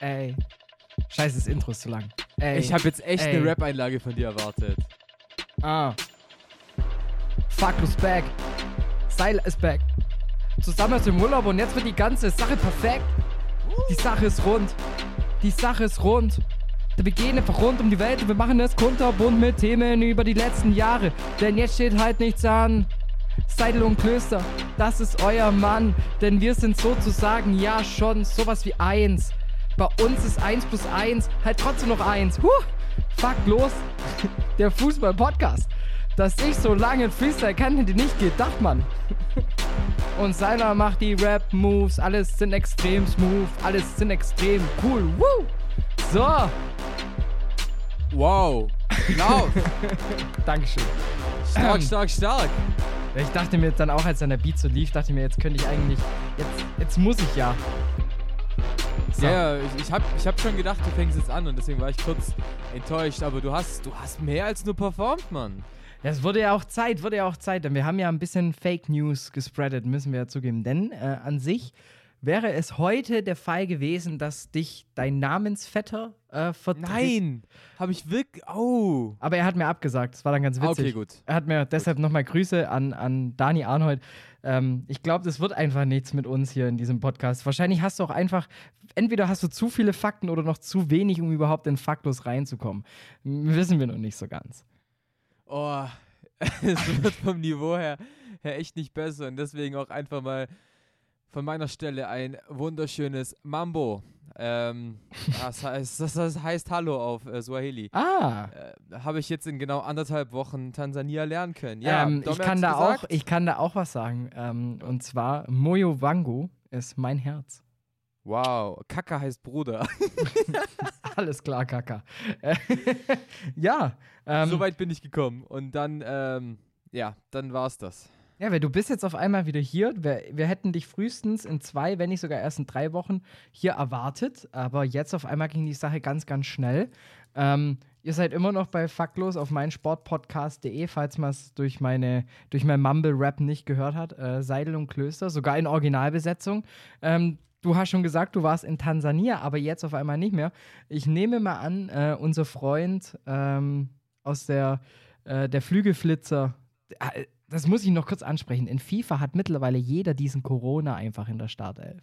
ey. Scheiße, das Intro ist zu lang. Ey, Ich habe jetzt echt ey. eine Rap-Einlage von dir erwartet. Ah. Fuck is back. Style is back. Zusammen aus dem Urlaub und jetzt wird die ganze Sache perfekt. Die Sache ist rund. Die Sache ist rund. Wir gehen einfach rund um die Welt und wir machen es kunterbunt mit Themen über die letzten Jahre. Denn jetzt steht halt nichts an. Seidel und Klöster, das ist euer Mann. Denn wir sind sozusagen ja schon sowas wie eins. Bei uns ist eins plus eins halt trotzdem noch eins. Huh! Fuck los. Der Fußball-Podcast. Dass ich so lange Freestyle kann, hätte ich nicht gedacht, Mann. Und seiner macht die Rap-Moves. Alles sind extrem smooth. Alles sind extrem cool. Woo! So, Wow. Genau. Dankeschön. stark, stark, stark. Ich dachte mir dann auch, als dann der Beat so lief, dachte ich mir, jetzt könnte ich eigentlich. Jetzt, jetzt muss ich ja. So. Ja, ja, ich, ich habe ich hab schon gedacht, du fängst jetzt an und deswegen war ich kurz enttäuscht. Aber du hast, du hast mehr als nur performt, Mann. Es wurde ja auch Zeit, wurde ja auch Zeit. Denn wir haben ja ein bisschen Fake News gespreadet, müssen wir ja zugeben. Denn äh, an sich wäre es heute der Fall gewesen, dass dich dein Namensvetter äh, vertritt. Nein. Habe ich wirklich. Oh. Aber er hat mir abgesagt. Das war dann ganz Ah, witzig. Okay, gut. Er hat mir deshalb nochmal Grüße an, an Dani Arnold. Ähm, ich glaube, das wird einfach nichts mit uns hier in diesem Podcast. Wahrscheinlich hast du auch einfach, entweder hast du zu viele Fakten oder noch zu wenig, um überhaupt in Faktlos reinzukommen. Wissen wir noch nicht so ganz. Oh. es wird vom Niveau her, her echt nicht besser und deswegen auch einfach mal von meiner Stelle ein wunderschönes Mambo. Ähm, das, heißt, das, heißt Hallo auf äh, Swahili. Ah, Äh, Habe ich jetzt in genau anderthalb Wochen Tansania lernen können. Ja, ähm, ich, kann da auch, ich kann da auch was sagen. Ähm, und zwar, Moyo Wangu ist mein Herz. Wow, Kaka heißt Bruder. Alles klar, Kaka. Ja, ähm, so weit bin ich gekommen. Und dann, ähm, ja, dann war's das. Ja, weil du bist jetzt auf einmal wieder hier. Wir, wir hätten dich frühestens in zwei, wenn nicht sogar erst in drei Wochen hier erwartet. Aber jetzt auf einmal ging die Sache ganz, ganz schnell. Ähm, ihr seid immer noch bei Faktlos auf meinsportpodcast.de, falls man es durch, durch mein Mumble-Rap nicht gehört hat. Äh, Seidel und Klöster, sogar in Originalbesetzung. Ähm, du hast schon gesagt, du warst in Tansania, aber jetzt auf einmal nicht mehr. Ich nehme mal an, äh, unser Freund ähm, aus der, äh, der Flügelflitzer, äh, das muss ich noch kurz ansprechen. In FIFA hat mittlerweile jeder diesen Corona einfach in der Startelf.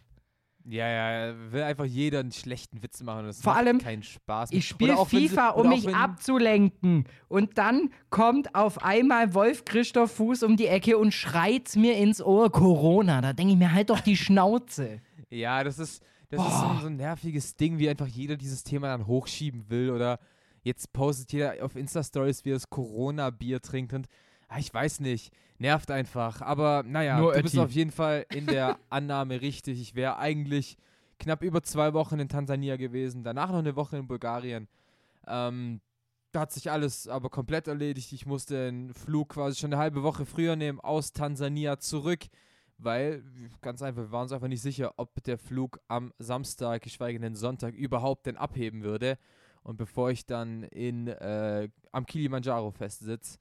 Ja, ja, will einfach jeder einen schlechten Witz machen. und Das Vor macht allem, keinen Spaß. Ich Oder spiele sie- FIFA, oder um mich abzulenken. Und dann kommt auf einmal Wolf Christoph Fuß um die Ecke und schreit mir ins Ohr Corona. Da denke ich mir halt doch die Schnauze. Ja, das ist, das ist so, ein- nerviges Ding, wie einfach jeder dieses Thema dann hochschieben will. Oder jetzt postet jeder auf Insta-Stories, wie er das Corona-Bier trinkt. Und ich weiß nicht, nervt einfach. Aber naja, Nur du bist auf jeden Fall in der Annahme richtig. Ich wäre eigentlich knapp über zwei Wochen in Tansania gewesen, danach noch eine Woche in Bulgarien. Ähm, da hat sich alles aber komplett erledigt. Ich musste den Flug quasi schon eine halbe Woche früher nehmen aus Tansania zurück, weil ganz einfach, wir waren uns einfach nicht sicher, ob der Flug am Samstag, geschweige denn Sonntag, überhaupt denn abheben würde. Und bevor ich dann in, äh, am Kilimanjaro festsitze,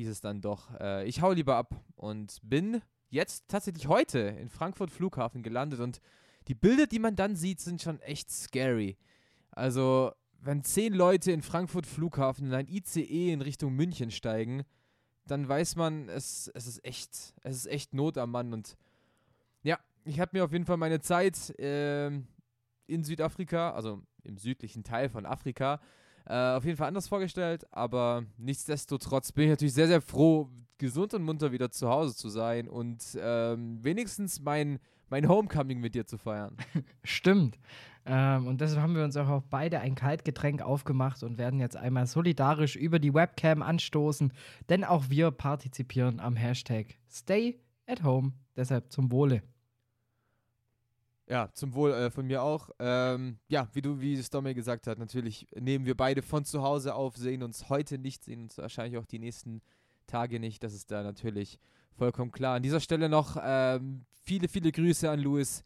hieß es dann doch, äh, ich hau lieber ab und bin jetzt tatsächlich heute in Frankfurt Flughafen gelandet und die Bilder, die man dann sieht, sind schon echt scary. Also, wenn zehn Leute in Frankfurt Flughafen in ein ICE in Richtung München steigen, dann weiß man, es, es ist echt, es ist echt Not am Mann. Und ja, ich habe mir auf jeden Fall meine Zeit ähm, in Südafrika, also im südlichen Teil von Afrika, äh, auf jeden Fall anders vorgestellt. Aber nichtsdestotrotz bin ich natürlich sehr, sehr froh, gesund und munter wieder zu Hause zu sein und ähm, wenigstens mein, mein Homecoming mit dir zu feiern. Stimmt. Ähm, und deshalb haben wir uns auch beide ein Kaltgetränk aufgemacht und werden jetzt einmal solidarisch über die Webcam anstoßen, denn auch wir partizipieren am Hashtag Stay at Home. Deshalb zum Wohle. Ja, zum Wohl äh, von mir auch. Ähm, ja, wie du, wie Stomme gesagt hat, natürlich nehmen wir beide von zu Hause auf, sehen uns heute nicht, sehen uns wahrscheinlich auch die nächsten Tage nicht. Das ist da natürlich vollkommen klar. An dieser Stelle noch ähm, viele, viele Grüße an Louis,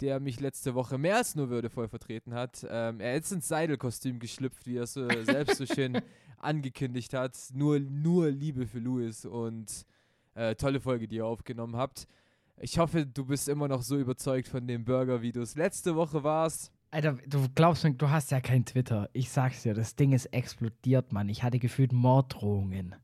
der mich letzte Woche mehr als nur würdevoll vertreten hat. Ähm, er ist ins Seidelkostüm geschlüpft, wie er es so selbst so schön angekündigt hat. Nur, nur Liebe für Louis und äh, tolle Folge, die ihr aufgenommen habt. Ich hoffe, du bist immer noch so überzeugt von dem Burger, wie du es letzte Woche warst. Alter, du glaubst mir, du hast ja kein Twitter. Ich sag's dir, das Ding ist explodiert, Mann. Ich hatte gefühlt Morddrohungen.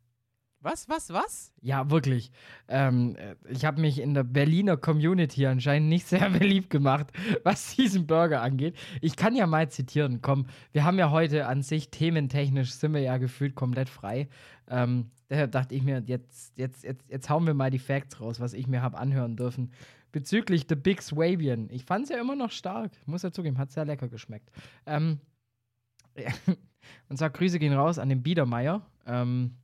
Was, was, was? Ja, wirklich. Ähm, ich habe mich in der Berliner Community anscheinend nicht sehr beliebt gemacht, was diesen Burger angeht. Ich kann ja mal zitieren. Komm, wir haben ja heute an sich thementechnisch sind wir ja gefühlt komplett frei. Ähm, Daher dachte ich mir, jetzt, jetzt, jetzt, jetzt hauen wir mal die Facts raus, was ich mir habe anhören dürfen. Bezüglich The Big Swabian. Ich fand es ja immer noch stark. Muss ja zugeben, hat sehr lecker geschmeckt. Ähm, und zwar Grüße gehen raus an den Biedermeier. Ähm,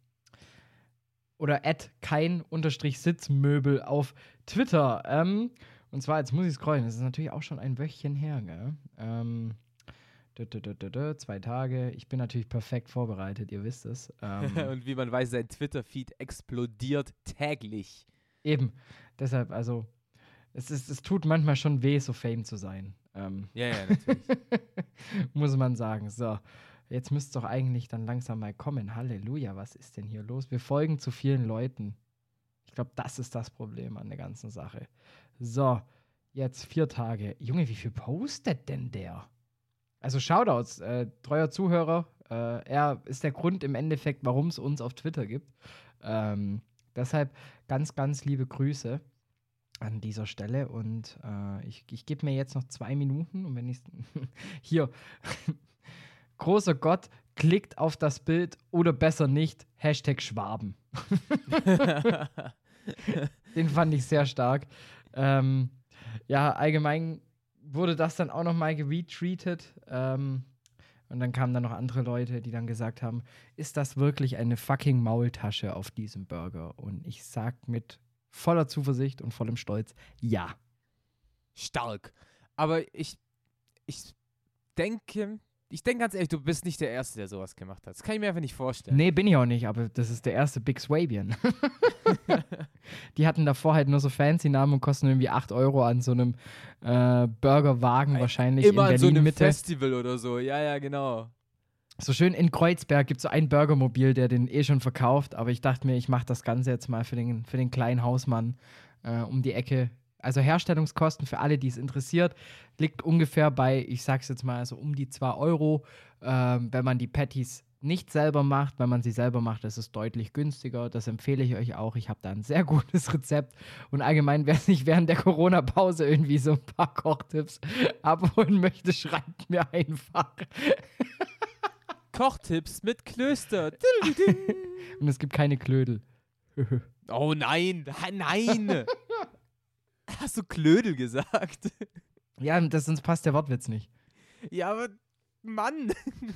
oder at kein unterstrich Sitzmöbel auf Twitter. Ähm, und zwar, jetzt muss ich scrollen, das ist natürlich auch schon ein Wöchchen her, gell? Ähm, zwei Tage. Ich bin natürlich perfekt vorbereitet, ihr wisst es. Ähm, und wie man weiß, sein Twitter-Feed explodiert täglich. Eben. Deshalb, also, es, ist, es tut manchmal schon weh, so Fame zu sein. Ähm, ja, ja, natürlich. muss man sagen. So, jetzt müsste es doch eigentlich dann langsam mal kommen. Halleluja, was ist denn hier los? Wir folgen zu vielen Leuten. Ich glaube, das ist das Problem an der ganzen Sache. So, jetzt vier Tage. Junge, wie viel postet denn der? Also Shoutouts, äh, treuer Zuhörer. Äh, er ist der Grund im Endeffekt, warum es uns auf Twitter gibt. Ähm, deshalb ganz, ganz liebe Grüße an dieser Stelle. Und äh, ich, ich gebe mir jetzt noch zwei Minuten und wenn ich hier großer Gott, klickt auf das Bild oder besser nicht, Hashtag Schwaben. Den fand ich sehr stark. Ähm, ja, allgemein wurde das dann auch nochmal geretweetet. Ähm, und dann kamen dann noch andere Leute, die dann gesagt haben, ist das wirklich eine fucking Maultasche auf diesem Burger? Und ich sag mit voller Zuversicht und vollem Stolz, ja. Stark. Aber ich, ich denke, ich denke ganz ehrlich, du bist nicht der Erste, der sowas gemacht hat. Das kann ich mir einfach nicht vorstellen. Nee, bin ich auch nicht, aber das ist der erste Big Swabian. die hatten davor halt nur so fancy Namen und kosten irgendwie 8 Euro an so einem äh, Burgerwagen wahrscheinlich Immer in an so einem Mitte. Festival oder so. Ja, ja, genau. So schön in Kreuzberg gibt es so ein Burgermobil, der den eh schon verkauft, aber ich dachte mir, ich mache das Ganze jetzt mal für den, für den kleinen Hausmann äh, um die Ecke also Herstellungskosten für alle, die es interessiert, liegt ungefähr bei, ich sag's jetzt mal, so um die 2 Euro. Ähm, wenn man die Patties nicht selber macht, wenn man sie selber macht, ist es deutlich günstiger. Das empfehle ich euch auch. Ich habe da ein sehr gutes Rezept. Und allgemein, wer sich während der Corona-Pause irgendwie so ein paar Kochtipps abholen möchte, schreibt mir einfach. Kochtipps mit Klöster. Und es gibt keine Klödel. oh nein, nein. Hast du Klödel gesagt? Ja, das, sonst passt der Wortwitz nicht. Ja, aber Mann.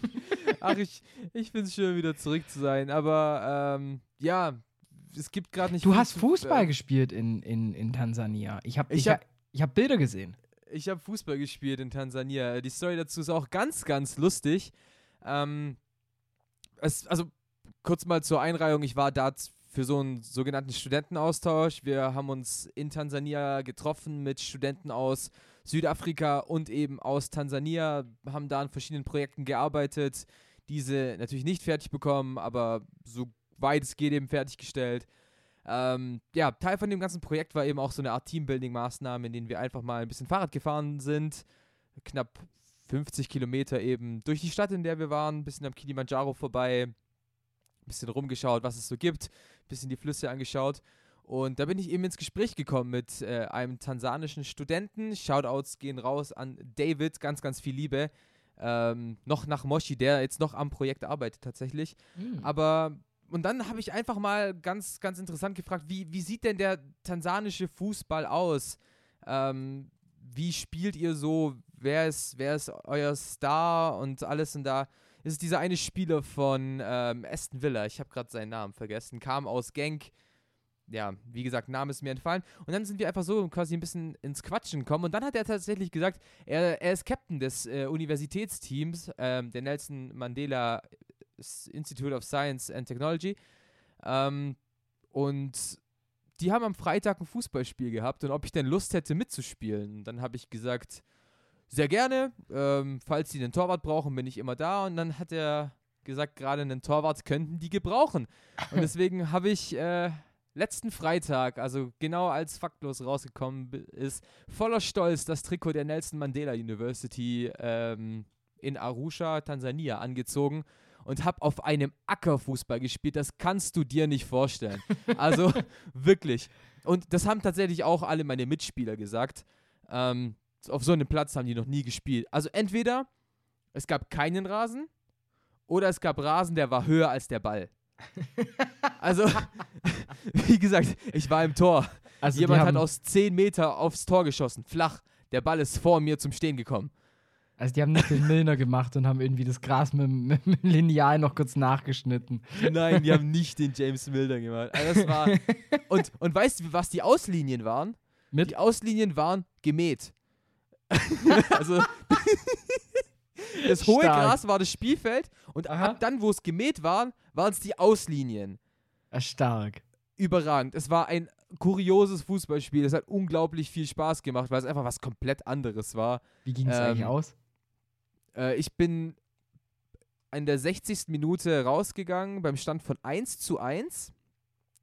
Ach, ich, ich finde es schön, wieder zurück zu sein. Aber ähm, ja, es gibt gerade nicht. Du hast Fußball äh, gespielt in, in, in Tansania. Ich habe ich, ich hab, ich hab Bilder gesehen. Ich habe Fußball gespielt in Tansania. Die Story dazu ist auch ganz, ganz lustig. Ähm, es, also kurz mal zur Einreihung. Ich war da für so einen sogenannten Studentenaustausch. Wir haben uns in Tansania getroffen mit Studenten aus Südafrika und eben aus Tansania, haben da an verschiedenen Projekten gearbeitet, diese natürlich nicht fertig bekommen, aber so weit es geht eben fertiggestellt. Ähm, ja, Teil von dem ganzen Projekt war eben auch so eine Art Teambuilding-Maßnahme, in denen wir einfach mal ein bisschen Fahrrad gefahren sind, knapp 50 Kilometer eben durch die Stadt, in der wir waren, ein bisschen am Kilimanjaro vorbei, ein bisschen rumgeschaut, was es so gibt, ein bisschen die Flüsse angeschaut. Und da bin ich eben ins Gespräch gekommen mit äh, einem tansanischen Studenten. Shoutouts gehen raus an David, ganz, ganz viel Liebe. Ähm, noch nach Moshi, der jetzt noch am Projekt arbeitet tatsächlich. Mhm. Aber und dann habe ich einfach mal ganz, ganz interessant gefragt, wie, wie sieht denn der tansanische Fußball aus? Ähm, wie spielt ihr so? Wer ist, wer ist euer Star und alles? Und da ist dieser eine Spieler von ähm, Aston Villa, ich habe gerade seinen Namen vergessen, kam aus Genk, ja, wie gesagt, Name ist mir entfallen. Und dann sind wir einfach so quasi ein bisschen ins Quatschen gekommen. Und dann hat er tatsächlich gesagt, er, er ist Captain des äh, Universitätsteams, ähm, der Nelson Mandela Institute of Science and Technology. Ähm, und die haben am Freitag ein Fußballspiel gehabt und ob ich denn Lust hätte mitzuspielen. Und dann habe ich gesagt, sehr gerne. Ähm, falls sie einen Torwart brauchen, bin ich immer da. Und dann hat er gesagt, gerade einen Torwart könnten die gebrauchen. Und deswegen habe ich äh, letzten Freitag, also genau als faktlos rausgekommen ist, voller Stolz das Trikot der Nelson Mandela University ähm, in Arusha, Tansania, angezogen und habe auf einem Acker Fußball gespielt. Das kannst du dir nicht vorstellen. Also wirklich. Und das haben tatsächlich auch alle meine Mitspieler gesagt. Ähm, auf so einem Platz haben die noch nie gespielt. Also entweder es gab keinen Rasen oder es gab Rasen, der war höher als der Ball. Also, wie gesagt, ich war im Tor. Also Jemand hat aus 10 Meter aufs Tor geschossen, flach. Der Ball ist vor mir zum Stehen gekommen. Also die haben nicht den Milner gemacht und haben irgendwie das Gras mit, mit, mit, dem Lineal noch kurz nachgeschnitten. Nein, die haben nicht den James Milner gemacht. Also das war und, und weißt du, was die Auslinien waren? Mit? Die Auslinien waren gemäht. also das hohe Stark. Gras war das Spielfeld und Aha. ab dann, wo es gemäht war, waren es die Auslinien. Stark. Überragend. Es war ein kurioses Fußballspiel. Es hat unglaublich viel Spaß gemacht, weil es einfach was komplett anderes war. Wie ging es ähm, eigentlich aus? Äh, ich bin in der 60. Minute rausgegangen beim Stand von 1 zu 1,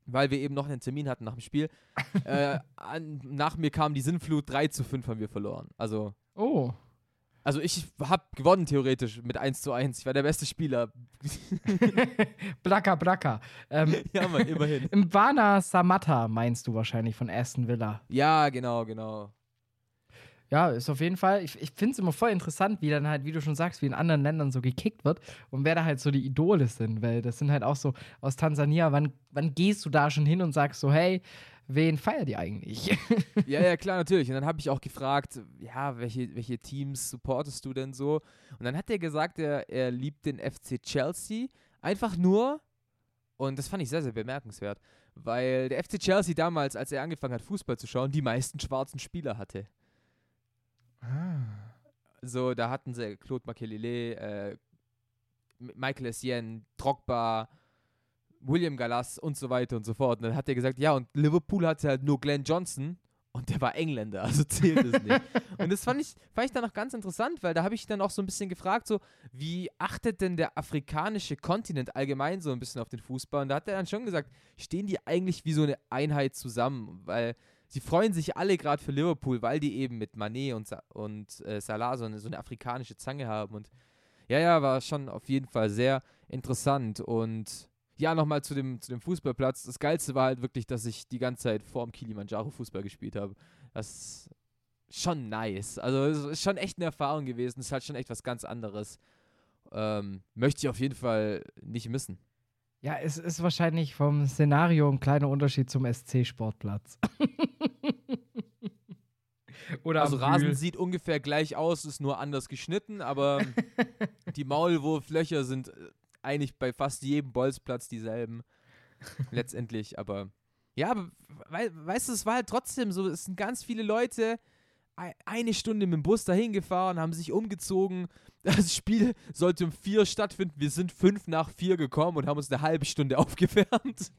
weil wir eben noch einen Termin hatten nach dem Spiel. äh, an, nach mir kam die Sinnflut, 3 zu 5 haben wir verloren. Also. Oh. Also ich habe gewonnen theoretisch mit 1 zu 1. Ich war der beste Spieler. Blaka, Blaka. Ähm, ja, Mann, immerhin. Im Bana Samatta meinst du wahrscheinlich von Aston Villa. Ja, genau, genau. Ja, ist auf jeden Fall, ich, ich finde es immer voll interessant, wie dann halt, wie du schon sagst, wie in anderen Ländern so gekickt wird und wer da halt so die Idole sind, weil das sind halt auch so aus Tansania, wann, wann gehst du da schon hin und sagst so, hey, wen feiert ihr eigentlich? ja, ja, klar, natürlich. Und dann habe ich auch gefragt, ja, welche, welche Teams supportest du denn so? Und dann hat er gesagt, er, er liebt den FC Chelsea, einfach nur, und das fand ich sehr, sehr bemerkenswert, weil der FC Chelsea damals, als er angefangen hat, Fußball zu schauen, die meisten schwarzen Spieler hatte. Ah. So, da hatten sie Claude Makelele, äh, Michael Essien, Drogba, William Gallas und so weiter und so fort. Und dann hat er gesagt, ja, und Liverpool hatte halt nur Glenn Johnson und der war Engländer, also zählt es nicht. und das fand ich, fand ich dann auch ganz interessant, weil da habe ich dann auch so ein bisschen gefragt, so, wie achtet denn der afrikanische Kontinent allgemein so ein bisschen auf den Fußball? Und da hat er dann schon gesagt, stehen die eigentlich wie so eine Einheit zusammen, weil sie freuen sich alle gerade für Liverpool, weil die eben mit Manet und, Sa und äh, Salah so eine, so eine afrikanische Zange haben. Und ja, ja, war schon auf jeden Fall sehr interessant. Und ja, nochmal zu dem, zu dem Fußballplatz. Das Geilste war halt wirklich, dass ich die ganze Zeit vorm Kilimanjaro Fußball gespielt habe. Das ist schon nice. Also, es ist schon echt eine Erfahrung gewesen. Es ist halt schon echt was ganz anderes. Ähm, möchte ich auf jeden Fall nicht missen. Ja, es ist wahrscheinlich vom Szenario ein kleiner Unterschied zum SC-Sportplatz. Oder also Rasen sieht ungefähr gleich aus, ist nur anders geschnitten, aber die Maulwurflöcher sind äh, eigentlich bei fast jedem Bolzplatz dieselben. Letztendlich, aber ja, aber we weißt du, es war halt trotzdem so, es sind ganz viele Leute eine Stunde mit dem Bus dahin gefahren, haben sich umgezogen. Das Spiel sollte um vier stattfinden. Wir sind fünf nach vier gekommen und haben uns eine halbe Stunde aufgewärmt.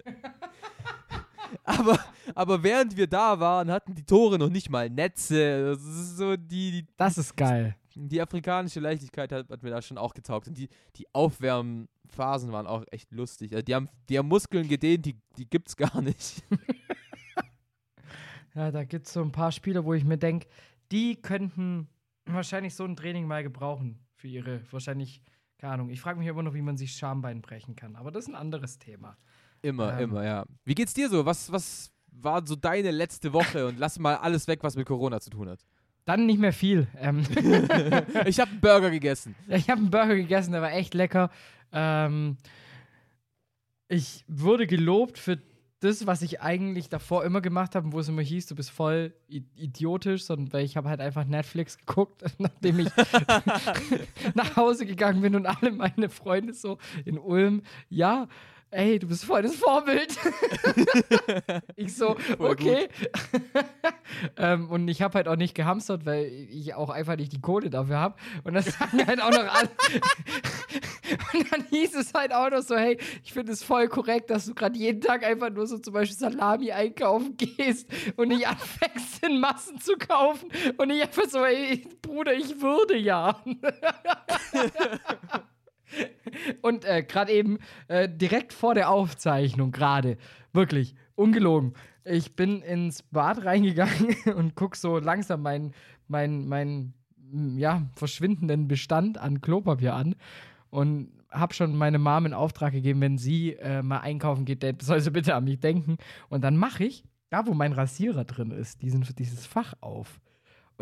aber, aber während wir da waren, hatten die Tore noch nicht mal Netze. Das ist so die, die Das ist geil. Die afrikanische Leichtigkeit hat, hat, mir da schon auch getaugt. Und die, die Aufwärmphasen waren auch echt lustig. Also die, haben, die haben Muskeln gedehnt, die, die gibt's gar nicht. ja, da gibt es so ein paar Spiele, wo ich mir denke, die könnten wahrscheinlich so ein Training mal gebrauchen für ihre, wahrscheinlich, keine Ahnung. Ich frage mich immer noch, wie man sich Schambein brechen kann. Aber das ist ein anderes Thema. Immer, ähm, immer, ja. Wie geht's dir so? Was, was war so deine letzte Woche? Und lass mal alles weg, was mit Corona zu tun hat. Dann nicht mehr viel. Ähm ich habe einen Burger gegessen. Ich habe einen Burger gegessen, der war echt lecker. Ähm ich wurde gelobt für das, was ich eigentlich davor immer gemacht habe, wo es immer hieß, du bist voll idiotisch, sondern weil ich habe halt einfach Netflix geguckt, nachdem ich nach Hause gegangen bin und alle meine Freunde so in Ulm, ja, ey, du bist voll das Vorbild. ich so, okay. ähm, und ich habe halt auch nicht gehamstert, weil ich auch einfach nicht die Kohle dafür habe. Und das sagen halt auch noch alle. und dann hieß es halt auch noch so, hey, ich finde es voll korrekt, dass du gerade jeden Tag einfach nur so zum Beispiel Salami einkaufen gehst und nicht anfängst, in Massen zu kaufen. Und ich einfach so, ey, Bruder, ich würde ja. Und äh, gerade eben, äh, direkt vor der Aufzeichnung, gerade, wirklich, ungelogen. Ich bin ins Bad reingegangen und guck so langsam meinen mein, mein, ja, verschwindenden Bestand an Klopapier an und habe schon meine Mom in Auftrag gegeben, wenn sie äh, mal einkaufen geht, soll sie bitte an mich denken. Und dann mache ich, da wo mein Rasierer drin ist, diesen, dieses Fach auf.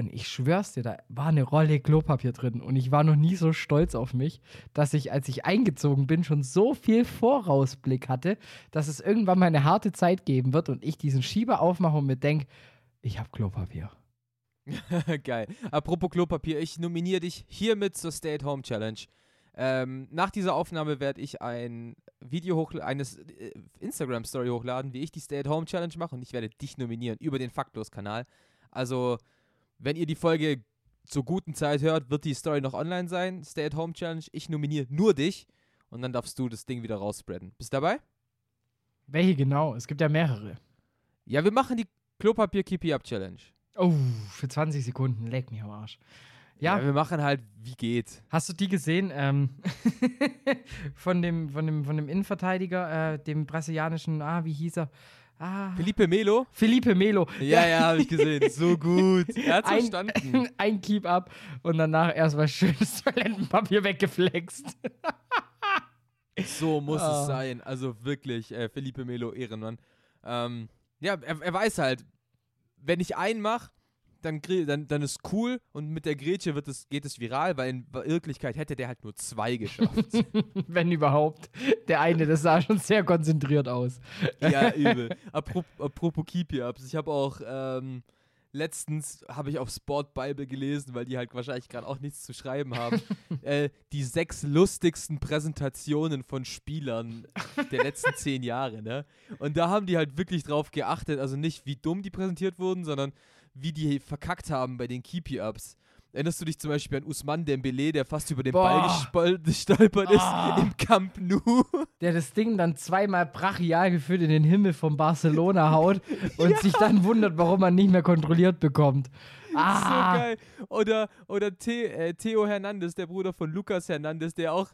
Und ich schwör's dir, da war eine Rolle Klopapier drin. Und ich war noch nie so stolz auf mich, dass ich, als ich eingezogen bin, schon so viel Vorausblick hatte, dass es irgendwann mal eine harte Zeit geben wird und ich diesen Schieber aufmache und mir denke, ich habe Klopapier. Geil. Apropos Klopapier, ich nominiere dich hiermit zur Stay-at-Home Challenge. Ähm, nach dieser Aufnahme werde ich ein Video hochladen, eine äh, Instagram-Story hochladen, wie ich die Stay-at-Home Challenge mache und ich werde dich nominieren über den Faktlos-Kanal. Also wenn ihr die Folge zur guten Zeit hört, wird die Story noch online sein. Stay at Home Challenge. Ich nominiere nur dich und dann darfst du das Ding wieder rausspreaden. Bist du dabei? Welche genau? Es gibt ja mehrere. Ja, wir machen die Klopapier Keepy Up Challenge. Oh, für 20 Sekunden. Leck mich am Arsch. Ja. ja, wir machen halt, wie geht. Hast du die gesehen? Ähm, von, dem, von, dem, von dem Innenverteidiger, äh, dem brasilianischen, ah, wie hieß er? Ah. Felipe Melo? Felipe Melo. Ja, ja, habe ich gesehen. So gut. Er hat verstanden. Ein Keep-Up und danach erstmal schönes Toilettenpapier weggeflext. so muss ah. es sein. Also wirklich, äh, Felipe Melo, Ehrenmann. Ähm, ja, er, er weiß halt, wenn ich einen mache, dann, dann, dann ist cool und mit der Grätsche wird es, geht es viral, weil in Wirklichkeit hätte der halt nur zwei geschafft. Wenn überhaupt. Der eine, das sah schon sehr konzentriert aus. ja, übel. Apropos, apropos Keepy-Ups, ich habe auch ähm, letztens, habe ich auf Sport Bible gelesen, weil die halt wahrscheinlich gerade auch nichts zu schreiben haben, äh, die sechs lustigsten Präsentationen von Spielern der letzten zehn Jahre, ne? Und da haben die halt wirklich drauf geachtet, also nicht wie dumm die präsentiert wurden, sondern wie die verkackt haben bei den Keepy-Ups. Erinnerst du dich zum Beispiel an Usman Dembele, der fast über den Boah. Ball gestolpert ist oh. im Camp Nou? Der das Ding dann zweimal brachial geführt in den Himmel von Barcelona haut und ja. sich dann wundert, warum man nicht mehr kontrolliert bekommt. Ah. So geil. Oder, oder The, äh, Theo Hernandez, der Bruder von Lukas Hernandez, der auch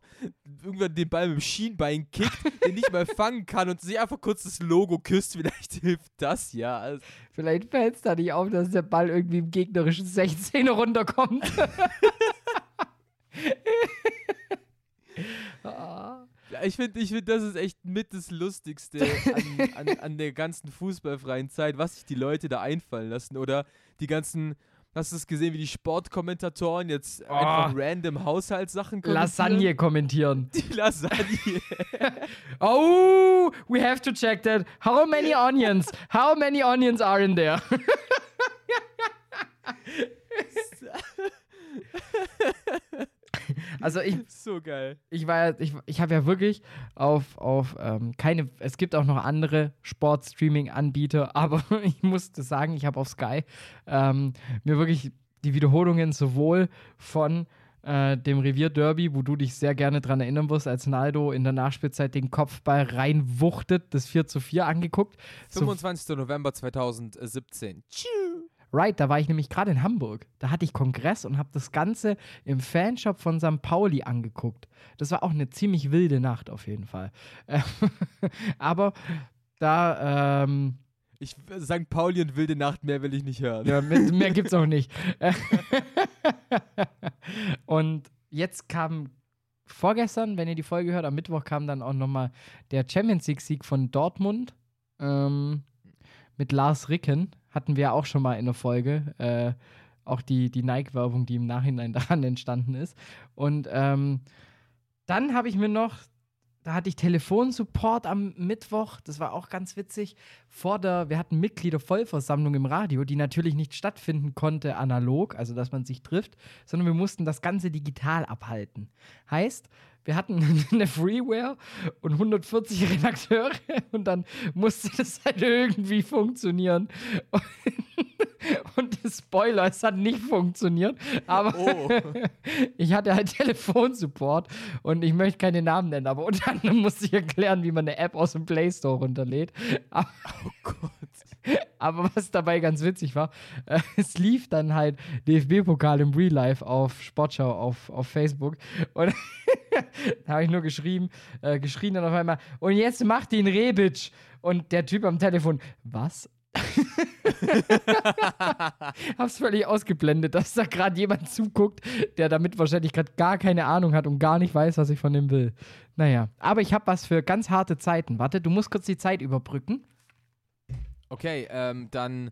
irgendwann den Ball mit dem Schienbein kickt, den nicht mal fangen kann und sich einfach kurz das Logo küsst. Vielleicht hilft das ja. Also Vielleicht fällt es da nicht auf, dass der Ball irgendwie im gegnerischen 16 runterkommt. Ja, ich finde, ich find, das ist echt mit das Lustigste an, an, an, der ganzen fußballfreien Zeit, was sich die Leute da einfallen lassen. Oder die ganzen, hast du es gesehen, wie die Sportkommentatoren jetzt oh. einfach random Haushaltssachen kommentieren? Lasagne kommentieren. Die Lasagne. oh, we have to check that. How many onions? How many onions are in there? Also ich. So geil. Ich war ja, ich, ich habe ja wirklich auf, auf ähm, keine, es gibt auch noch andere Sportstreaming-Anbieter, aber ich musste sagen, ich habe auf Sky ähm, mir wirklich die Wiederholungen sowohl von äh, dem Revier Derby, wo du dich sehr gerne dran erinnern wirst, als Naldo in der Nachspielzeit den Kopfball reinwuchtet, das 4 zu 4 angeguckt. 25. So, November 2017. Tschüss. Right, da war ich nämlich gerade in Hamburg. Da hatte ich Kongress und habe das Ganze im Fanshop von St. Pauli angeguckt. Das war auch eine ziemlich wilde Nacht auf jeden Fall. Aber da. Ähm, ich St. Pauli und wilde Nacht, mehr will ich nicht hören. Ja, mehr, mehr gibt's auch nicht. und jetzt kam vorgestern, wenn ihr die Folge hört, am Mittwoch kam dann auch nochmal der Champions League-Sieg von Dortmund ähm, mit Lars Ricken hatten wir auch schon mal in der Folge. Äh, auch die, die Nike-Werbung, die im Nachhinein daran entstanden ist. Und ähm, dann habe ich mir noch da hatte ich Telefonsupport am Mittwoch, das war auch ganz witzig. Vor der, wir hatten Mitgliedervollversammlung im Radio, die natürlich nicht stattfinden konnte analog, also dass man sich trifft, sondern wir mussten das Ganze digital abhalten. Heißt, wir hatten eine Freeware und 140 Redakteure und dann musste das halt irgendwie funktionieren. Und das Spoiler, es hat nicht funktioniert, aber Oh. ich hatte halt Telefonsupport und ich möchte keine Namen nennen, aber unter anderem musste ich erklären, wie man eine App aus dem Play Store runterlädt. Aber, Oh Gott. aber was dabei ganz witzig war, äh, es lief dann halt DFB-Pokal im Real Life auf Sportschau auf, auf Facebook und da habe ich nur geschrieben, äh, geschrien dann auf einmal und jetzt macht ihn Rebic und der Typ am Telefon, was? Hab's völlig ausgeblendet, dass da gerade jemand zuguckt, der damit wahrscheinlich gerade gar keine Ahnung hat und gar nicht weiß, was ich von ihm will. Naja, aber ich habe was für ganz harte Zeiten. Warte, du musst kurz die Zeit überbrücken. Okay, ähm, dann.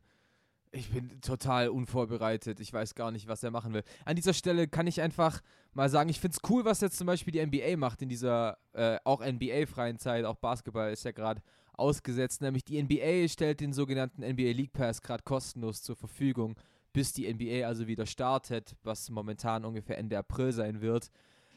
Ich bin total unvorbereitet. Ich weiß gar nicht, was er machen will. An dieser Stelle kann ich einfach mal sagen, ich finde es cool, was jetzt zum Beispiel die NBA macht in dieser äh, auch NBA-freien Zeit. Auch Basketball ist ja gerade ausgesetzt. Nämlich die NBA stellt den sogenannten NBA League Pass gerade kostenlos zur Verfügung, bis die NBA also wieder startet, was momentan ungefähr Ende April sein wird.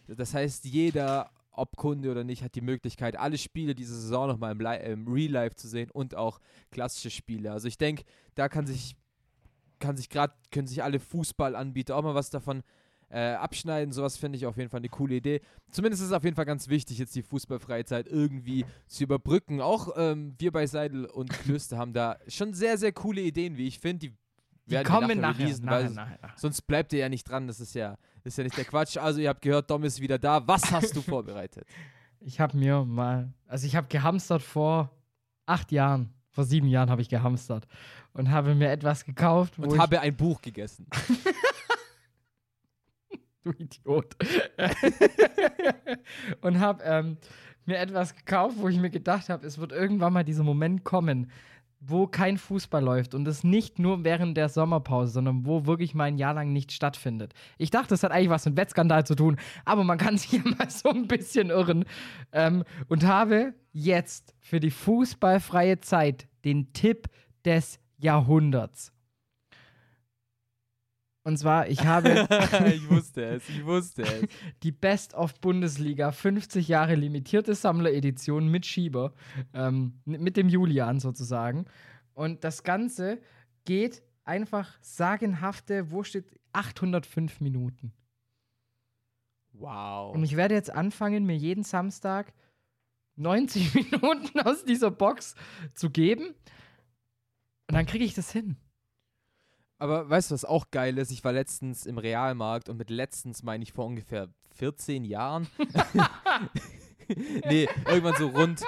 Das heißt, jeder, ob Kunde oder nicht, hat die Möglichkeit, alle Spiele dieser Saison nochmal im, im Real Life zu sehen und auch klassische Spiele. Also ich denke, da kann sich, kann sich gerade, können sich alle Fußballanbieter auch mal was davon äh, abschneiden. Sowas finde ich auf jeden Fall eine coole Idee. Zumindest ist es auf jeden Fall ganz wichtig, jetzt die Fußballfreizeit irgendwie zu überbrücken. Auch ähm, wir bei Seidel und Klöster haben da schon sehr, sehr coole Ideen, wie ich finde. Die, Die werden kommen nachher. nachher, weil nachher, nachher. sonst bleibt ihr ja nicht dran. Das ist ja, das ist ja nicht der Quatsch. Also ihr habt gehört, Dom ist wieder da. Was hast du vorbereitet? Ich habe mir mal, also ich habe gehamstert vor acht Jahren, vor sieben Jahren habe ich gehamstert und habe mir etwas gekauft, wo Und ich, habe ein Buch gegessen. du Idiot, und habe ähm, mir etwas gekauft, wo ich mir gedacht habe, es wird irgendwann mal dieser Moment kommen, wo kein Fußball läuft und es nicht nur während der Sommerpause, sondern wo wirklich mal ein Jahr lang nicht stattfindet. Ich dachte, das hat eigentlich was mit Wettskandal zu tun, aber man kann sich ja mal so ein bisschen irren ähm, und habe jetzt für die fußballfreie Zeit den Tipp des Jahrhunderts. Und zwar, ich habe ich wusste es, ich wusste es. die Best of Bundesliga 50 Jahre limitierte Sammleredition mit Schieber, ähm, mit dem Julian sozusagen. Und das Ganze geht einfach sagenhafte, wo steht 805 Minuten. Wow. Und ich werde jetzt anfangen, mir jeden Samstag 90 Minuten aus dieser Box zu geben. Und dann kriege ich das hin. Aber weißt du, was auch geil ist? Ich war letztens im Realmarkt und mit letztens meine ich vor ungefähr 14 Jahren. nee, irgendwann so rund,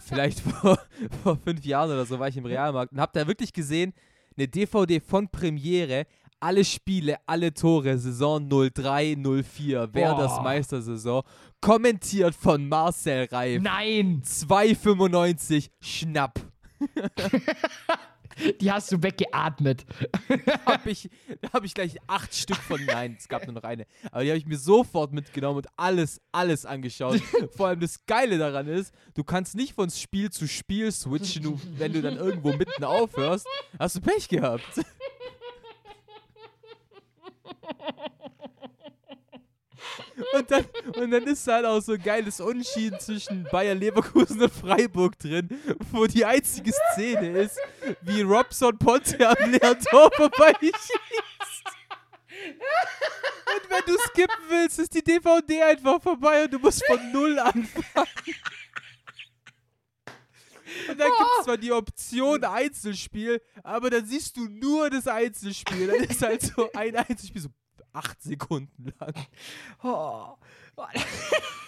vielleicht vor, vor fünf Jahren oder so war ich im Realmarkt und hab da wirklich gesehen, eine DVD von Premiere, alle Spiele, alle Tore, Saison 03, 04, Werders. Meistersaison, kommentiert von Marcel Reif. Nein! 2,95 Schnapp. Die hast du weggeatmet. hab ich, da habe ich gleich acht Stück von, nein, es gab nur noch eine, aber die habe ich mir sofort mitgenommen und alles, alles angeschaut. Vor allem das Geile daran ist, du kannst nicht von Spiel zu Spiel switchen, wenn du dann irgendwo mitten aufhörst, hast du Pech gehabt. Und dann, und dann ist da halt auch so ein geiles Unschieden zwischen Bayer Leverkusen und Freiburg drin, wo die einzige Szene ist, wie Robson Ponte am leeren Tor vorbeischießt. Und wenn du skippen willst, ist die DVD einfach vorbei und du musst von Null anfangen. Und dann gibt es zwar die Option Einzelspiel, aber dann siehst du nur das Einzelspiel. Dann ist halt so ein Einzelspiel so acht Sekunden lang. Oh.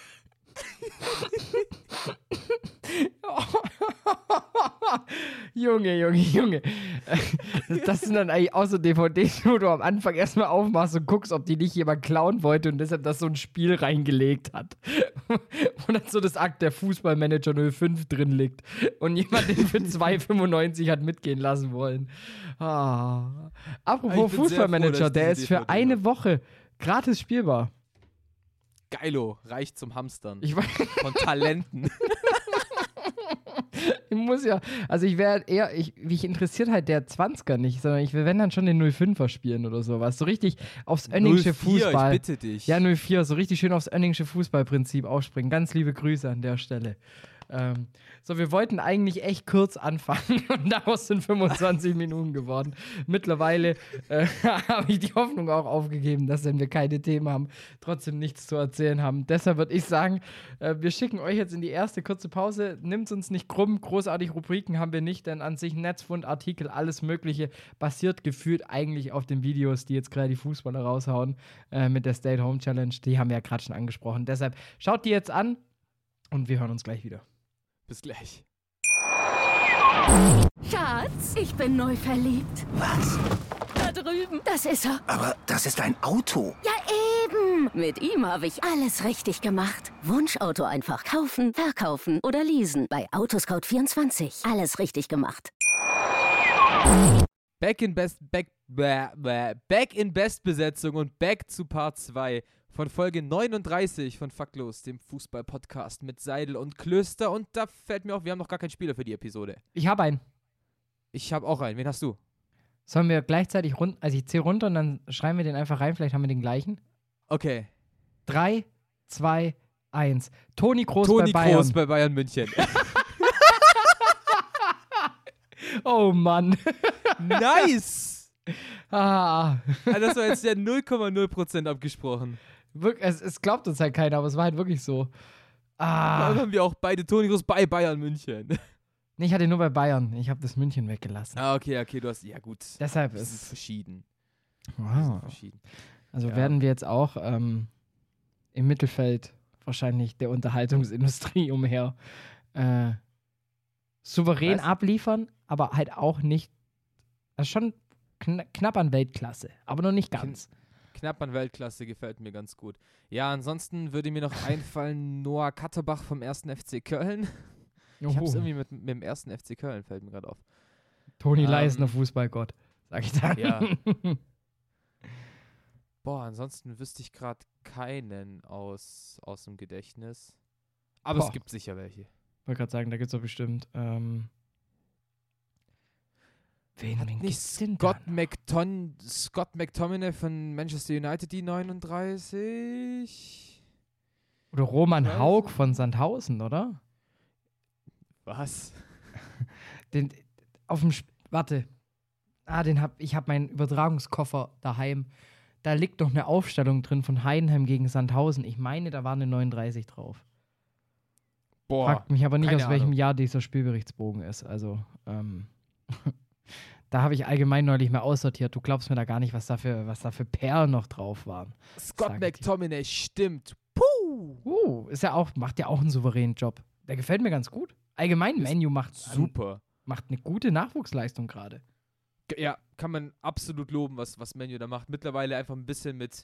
Junge, Junge, Junge. Das sind dann eigentlich auch so DVDs, wo du am Anfang erstmal aufmachst und guckst, ob die nicht jemand klauen wollte und deshalb das so ein Spiel reingelegt hat. Und dann so das Akt der Fußballmanager 05 drin liegt und jemand den für 2,95 hat mitgehen lassen wollen. Ah. Apropos froh, dass Fußballmanager, ich der ist für eine. Woche gratis spielbar. Geilo, reicht zum Hamstern. Ich, weiß- Von Talenten. ich muss ja, also ich wäre eher, ich, mich interessiert halt der 20er nicht, sondern ich will, wenn dann schon den 05er spielen oder sowas. So richtig aufs Önningsche 04, Fußball. Ich bitte dich. Ja, 04, so richtig schön aufs Önningsche Fußballprinzip aufspringen. Ganz liebe Grüße an der Stelle. Ähm, so, wir wollten eigentlich echt kurz anfangen und daraus sind 25 Minuten geworden. Mittlerweile äh, habe ich die Hoffnung auch aufgegeben, dass wenn wir keine Themen haben, trotzdem nichts zu erzählen haben. Deshalb würde ich sagen, äh, wir schicken euch jetzt in die erste kurze Pause. Nimmt uns nicht krumm, großartig Rubriken haben wir nicht, denn an sich Netzfund, Artikel, alles Mögliche basiert gefühlt eigentlich auf den Videos, die jetzt gerade die Fußballer raushauen äh, mit der Stay at Home Challenge. Die haben wir ja gerade schon angesprochen. Deshalb schaut die jetzt an und wir hören uns gleich wieder. Bis gleich. Schatz, ich bin neu verliebt. Was? Da drüben. Das ist er. Aber das ist ein Auto. Ja, eben. Mit ihm habe ich alles richtig gemacht. Wunschauto einfach kaufen, verkaufen oder leasen. Bei Autoscout24. Alles richtig gemacht. Back in Best back, bäh, bäh, back in Bestbesetzung und back zu Part 2 von Folge 39 von Faktlos, dem Fußball-Podcast mit Seidel und Klöster. Und da fällt mir auf, wir haben noch gar keinen Spieler für die Episode. Ich habe einen. Ich habe auch einen. Wen hast du? Sollen wir gleichzeitig runter, also ich zähle runter und dann schreiben wir den einfach rein, vielleicht haben wir den gleichen. Okay. Drei, zwei, eins. Toni Kroos Toni bei Bayern. Kroos bei Bayern München. Oh Mann. nice! ah. Ah, Das war jetzt der 0,0% abgesprochen. Es, es glaubt uns halt keiner, aber es war halt wirklich so. Dann Ah. haben wir auch beide Toni Kroos bei Bayern München. Nee, ich hatte nur bei Bayern. Ich habe das München weggelassen. Ah, okay, okay, du hast. Ja, gut. Deshalb Das ist ist. verschieden. Das ist Wow. verschieden. Also Ja. werden wir jetzt auch ähm, im Mittelfeld wahrscheinlich der Unterhaltungsindustrie umher äh, souverän Was? abliefern, aber halt auch nicht. Also schon kn knapp an Weltklasse, aber noch nicht ganz. Knapp an Weltklasse gefällt mir ganz gut. Ja, ansonsten würde mir noch einfallen Noah Katterbach vom 1. FC Köln. Ich hab's irgendwie mit, mit dem 1. FC Köln, fällt mir gerade auf. Toni ähm, Leisner, Fußballgott, sag ich da. Ja. Boah, ansonsten wüsste ich gerade keinen aus, aus dem Gedächtnis. Aber Boah. es gibt sicher welche. wollte gerade sagen, da gibt es doch bestimmt. Ähm, wen, Hat wen nicht gibt's denn da? Scott, McTon Scott McTominay von Manchester United die 39? Oder Roman Weiß Haug von Sandhausen, oder? Was? Den, auf dem, Sp- warte. Ah, den hab, ich habe meinen Übertragungskoffer daheim. Da liegt noch eine Aufstellung drin von Heidenheim gegen Sandhausen. Ich meine, da war eine 39 drauf. Boah. Fragt mich aber nicht, aus welchem Ahnung. Jahr dieser Spielberichtsbogen ist. Also, ähm, da habe ich allgemein neulich mal aussortiert. Du glaubst mir da gar nicht, was da für, was da für Perlen noch drauf waren. Scott. McTominay, stimmt. Puh. Uh, ist ja auch, macht ja auch einen souveränen Job. Der gefällt mir ganz gut. Allgemein, Ist Menu macht, Super. macht eine gute Nachwuchsleistung gerade. Ja, kann man absolut loben, was, was Menu da macht. Mittlerweile einfach ein bisschen mit,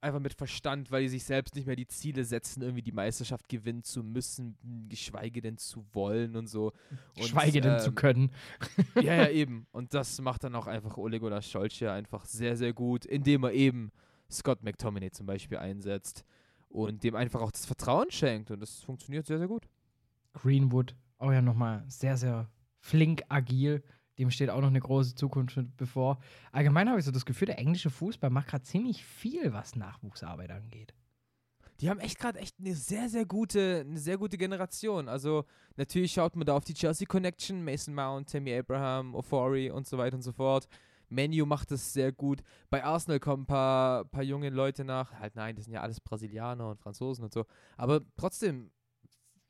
einfach mit Verstand, weil die sich selbst nicht mehr die Ziele setzen, irgendwie die Meisterschaft gewinnen zu müssen, geschweige denn zu wollen und so. Und, Schweige denn zu ähm, können. Ja, ja, eben. Und das macht dann auch einfach Ole Gunnar Solskjaer einfach sehr, sehr gut, indem er eben Scott McTominay zum Beispiel einsetzt und dem einfach auch das Vertrauen schenkt. Und das funktioniert sehr, sehr gut. Greenwood, auch ja nochmal sehr, sehr flink agil. Dem steht auch noch eine große Zukunft bevor. Allgemein habe ich so das Gefühl, der englische Fußball macht gerade ziemlich viel, was Nachwuchsarbeit angeht. Die haben echt gerade echt eine sehr, sehr gute, eine sehr gute Generation. Also natürlich schaut man da auf die Chelsea Connection, Mason Mount, Tammy Abraham, Ofori und so weiter und so fort. Menu macht es sehr gut. Bei Arsenal kommen ein paar, paar junge Leute nach. Halt nein, das sind ja alles Brasilianer und Franzosen und so. Aber trotzdem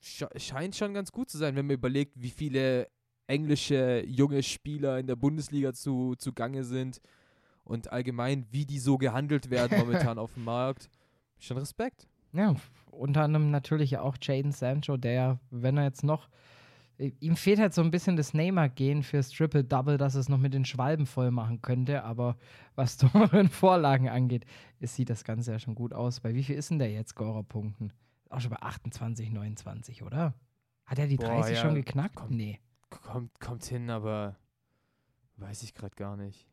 sche scheint schon ganz gut zu sein, wenn man überlegt, wie viele englische junge Spieler in der Bundesliga zu, zugange sind und allgemein, wie die so gehandelt werden momentan auf dem Markt. Schon Respekt. Ja, unter anderem natürlich ja auch Jaden Sancho, der ja, wenn er jetzt noch. Ihm fehlt halt so ein bisschen das Neymar-Gehen fürs Triple-Double, dass es noch mit den Schwalben voll machen könnte. Aber was und Vorlagen angeht, es sieht das Ganze ja schon gut aus. Bei wie viel ist denn der jetzt Scorerpunkten? Auch schon bei 28, 29, oder? Hat er die Boah, 30 ja, schon geknackt? komm. Nee. Kommt, kommt hin, aber weiß ich gerade gar nicht.